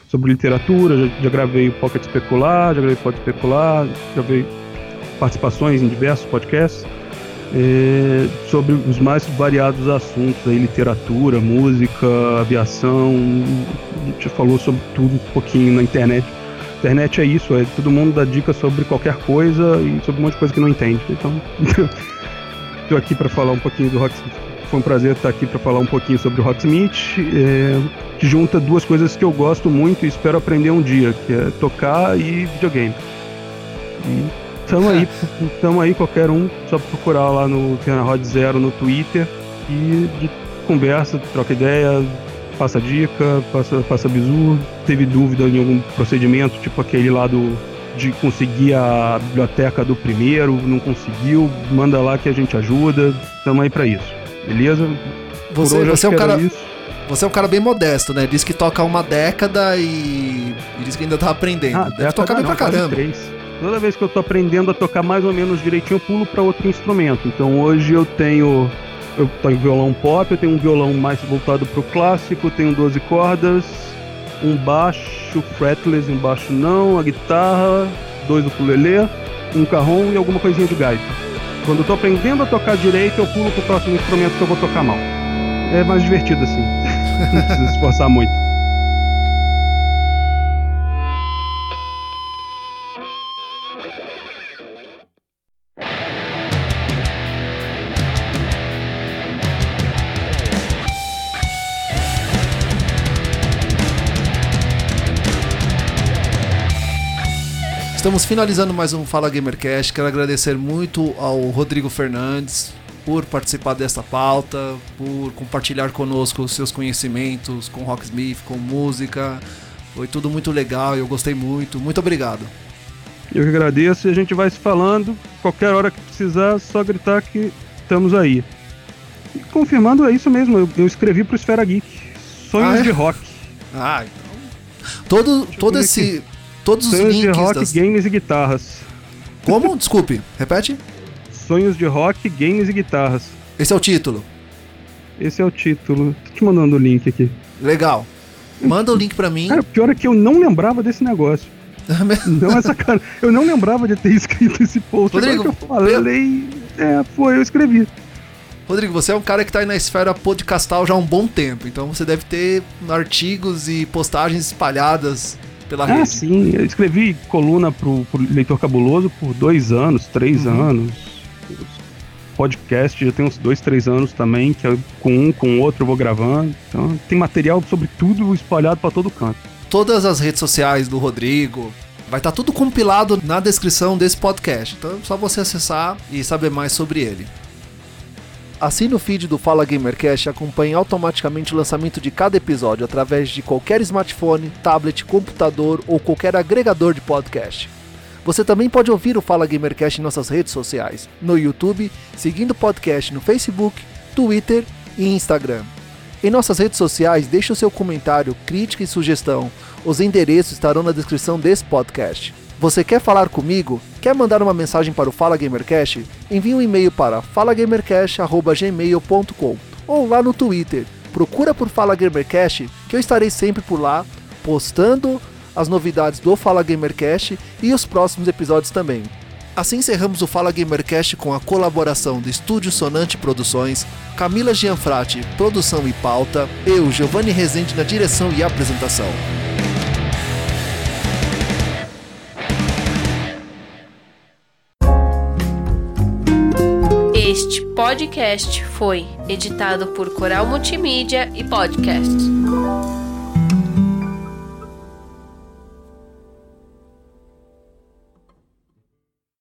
sobre literatura, já, já gravei o Pocket Especular, já gravei Pocket Especular, já gravei participações em diversos podcasts é, sobre os mais variados assuntos aí, literatura, música, aviação, a gente falou sobre tudo um pouquinho na internet. Internet é isso, é todo mundo dá dicas sobre qualquer coisa e sobre um monte de coisa que não entende. Então, [laughs] tô aqui para falar um pouquinho do Rocksmith. Foi um prazer estar aqui para falar um pouquinho sobre o Rocksmith, é, que junta duas coisas que eu gosto muito e espero aprender um dia, que é tocar e videogame. E tamo aí, [laughs] tamo aí qualquer um, só procurar lá no Fernarod Zero no Twitter e de conversa, troca ideia, passa dica, passa, passa bizu. Teve dúvida em algum procedimento, tipo aquele lá do de conseguir a biblioteca do primeiro, não conseguiu, manda lá que a gente ajuda. Tamo aí pra isso. Beleza? Por Você, hoje você é um cara, isso. você é um cara bem modesto, né? Diz que toca uma década e, e diz que ainda tá aprendendo. Ah, Deve década tocar bem não, pra caramba. três. Toda vez que eu tô aprendendo a tocar mais ou menos direitinho, eu pulo pra outro instrumento. Então hoje eu tenho. Eu tenho violão pop, eu tenho um violão mais voltado pro clássico, tenho 12 cordas, um baixo fretless, um baixo não, a guitarra, dois ukulele, um carrom e alguma coisinha de gaita. Quando eu tô aprendendo a tocar direito, eu pulo pro próximo instrumento que eu vou tocar mal. É mais divertido assim. [laughs] Não precisa esforçar muito. Estamos finalizando mais um Fala Gamercast. Quero agradecer muito ao Rodrigo Fernandes por participar desta pauta, por compartilhar conosco os seus conhecimentos com Rocksmith, com música. Foi tudo muito legal, eu gostei muito. Muito obrigado. Eu que agradeço e a gente vai se falando. Qualquer hora que precisar, só gritar que estamos aí. E confirmando, é isso mesmo. Eu, eu escrevi pro Esfera Geek. Sonhos Ah, é? de rock. Ah, então. Todo, todo esse. Todos os Sonhos de links. rock, das- games e guitarras. Como? [laughs] Desculpe, repete? Sonhos de rock, games e guitarras. Esse é o título. Esse é o título. Tô te mandando o link aqui. Legal. Manda o link pra mim. Cara, o pior é que eu não lembrava desse negócio. Não é [laughs] sacanagem. Eu não lembrava de ter escrito esse post. Rodrigo, eu falei. É, foi, eu escrevi. Rodrigo, você é um cara que tá aí na esfera podcastal já há um bom tempo, então você deve ter artigos e postagens espalhadas pela Ah, rede. sim. Eu escrevi coluna pro, pro Leitor Cabuloso por dois anos, três Uhum. anos. Podcast já tem uns dois, três anos também, que eu, com um, com o outro eu vou gravando. Então tem material sobre tudo espalhado pra todo canto. Todas as redes sociais do Rodrigo vai estar tudo compilado na descrição desse podcast. Então é só você acessar e saber mais sobre ele. Assine o feed do Fala Gamercast e acompanhe automaticamente o lançamento de cada episódio através de qualquer smartphone, tablet, computador ou qualquer agregador de podcast. Você também pode ouvir o Fala Gamercast em nossas redes sociais, no YouTube, seguindo o podcast no Facebook, Twitter e Instagram. Em nossas redes sociais, deixe o seu comentário, crítica e sugestão. Os endereços estarão na descrição desse podcast. Você quer falar comigo? Quer mandar uma mensagem para o Fala Gamercast? Envie um e-mail para falagamercast.gmail.com ou lá no Twitter. Procura por Fala Gamercast que eu estarei sempre por lá postando as novidades do Fala Gamercast e os próximos episódios também. Assim encerramos o Fala Gamercast com a colaboração do Estúdio Sonante Produções, Camila Gianfrati, produção e pauta, eu, Giovanni Rezende, na direção e apresentação. Podcast foi editado por Coral Multimídia e Podcast.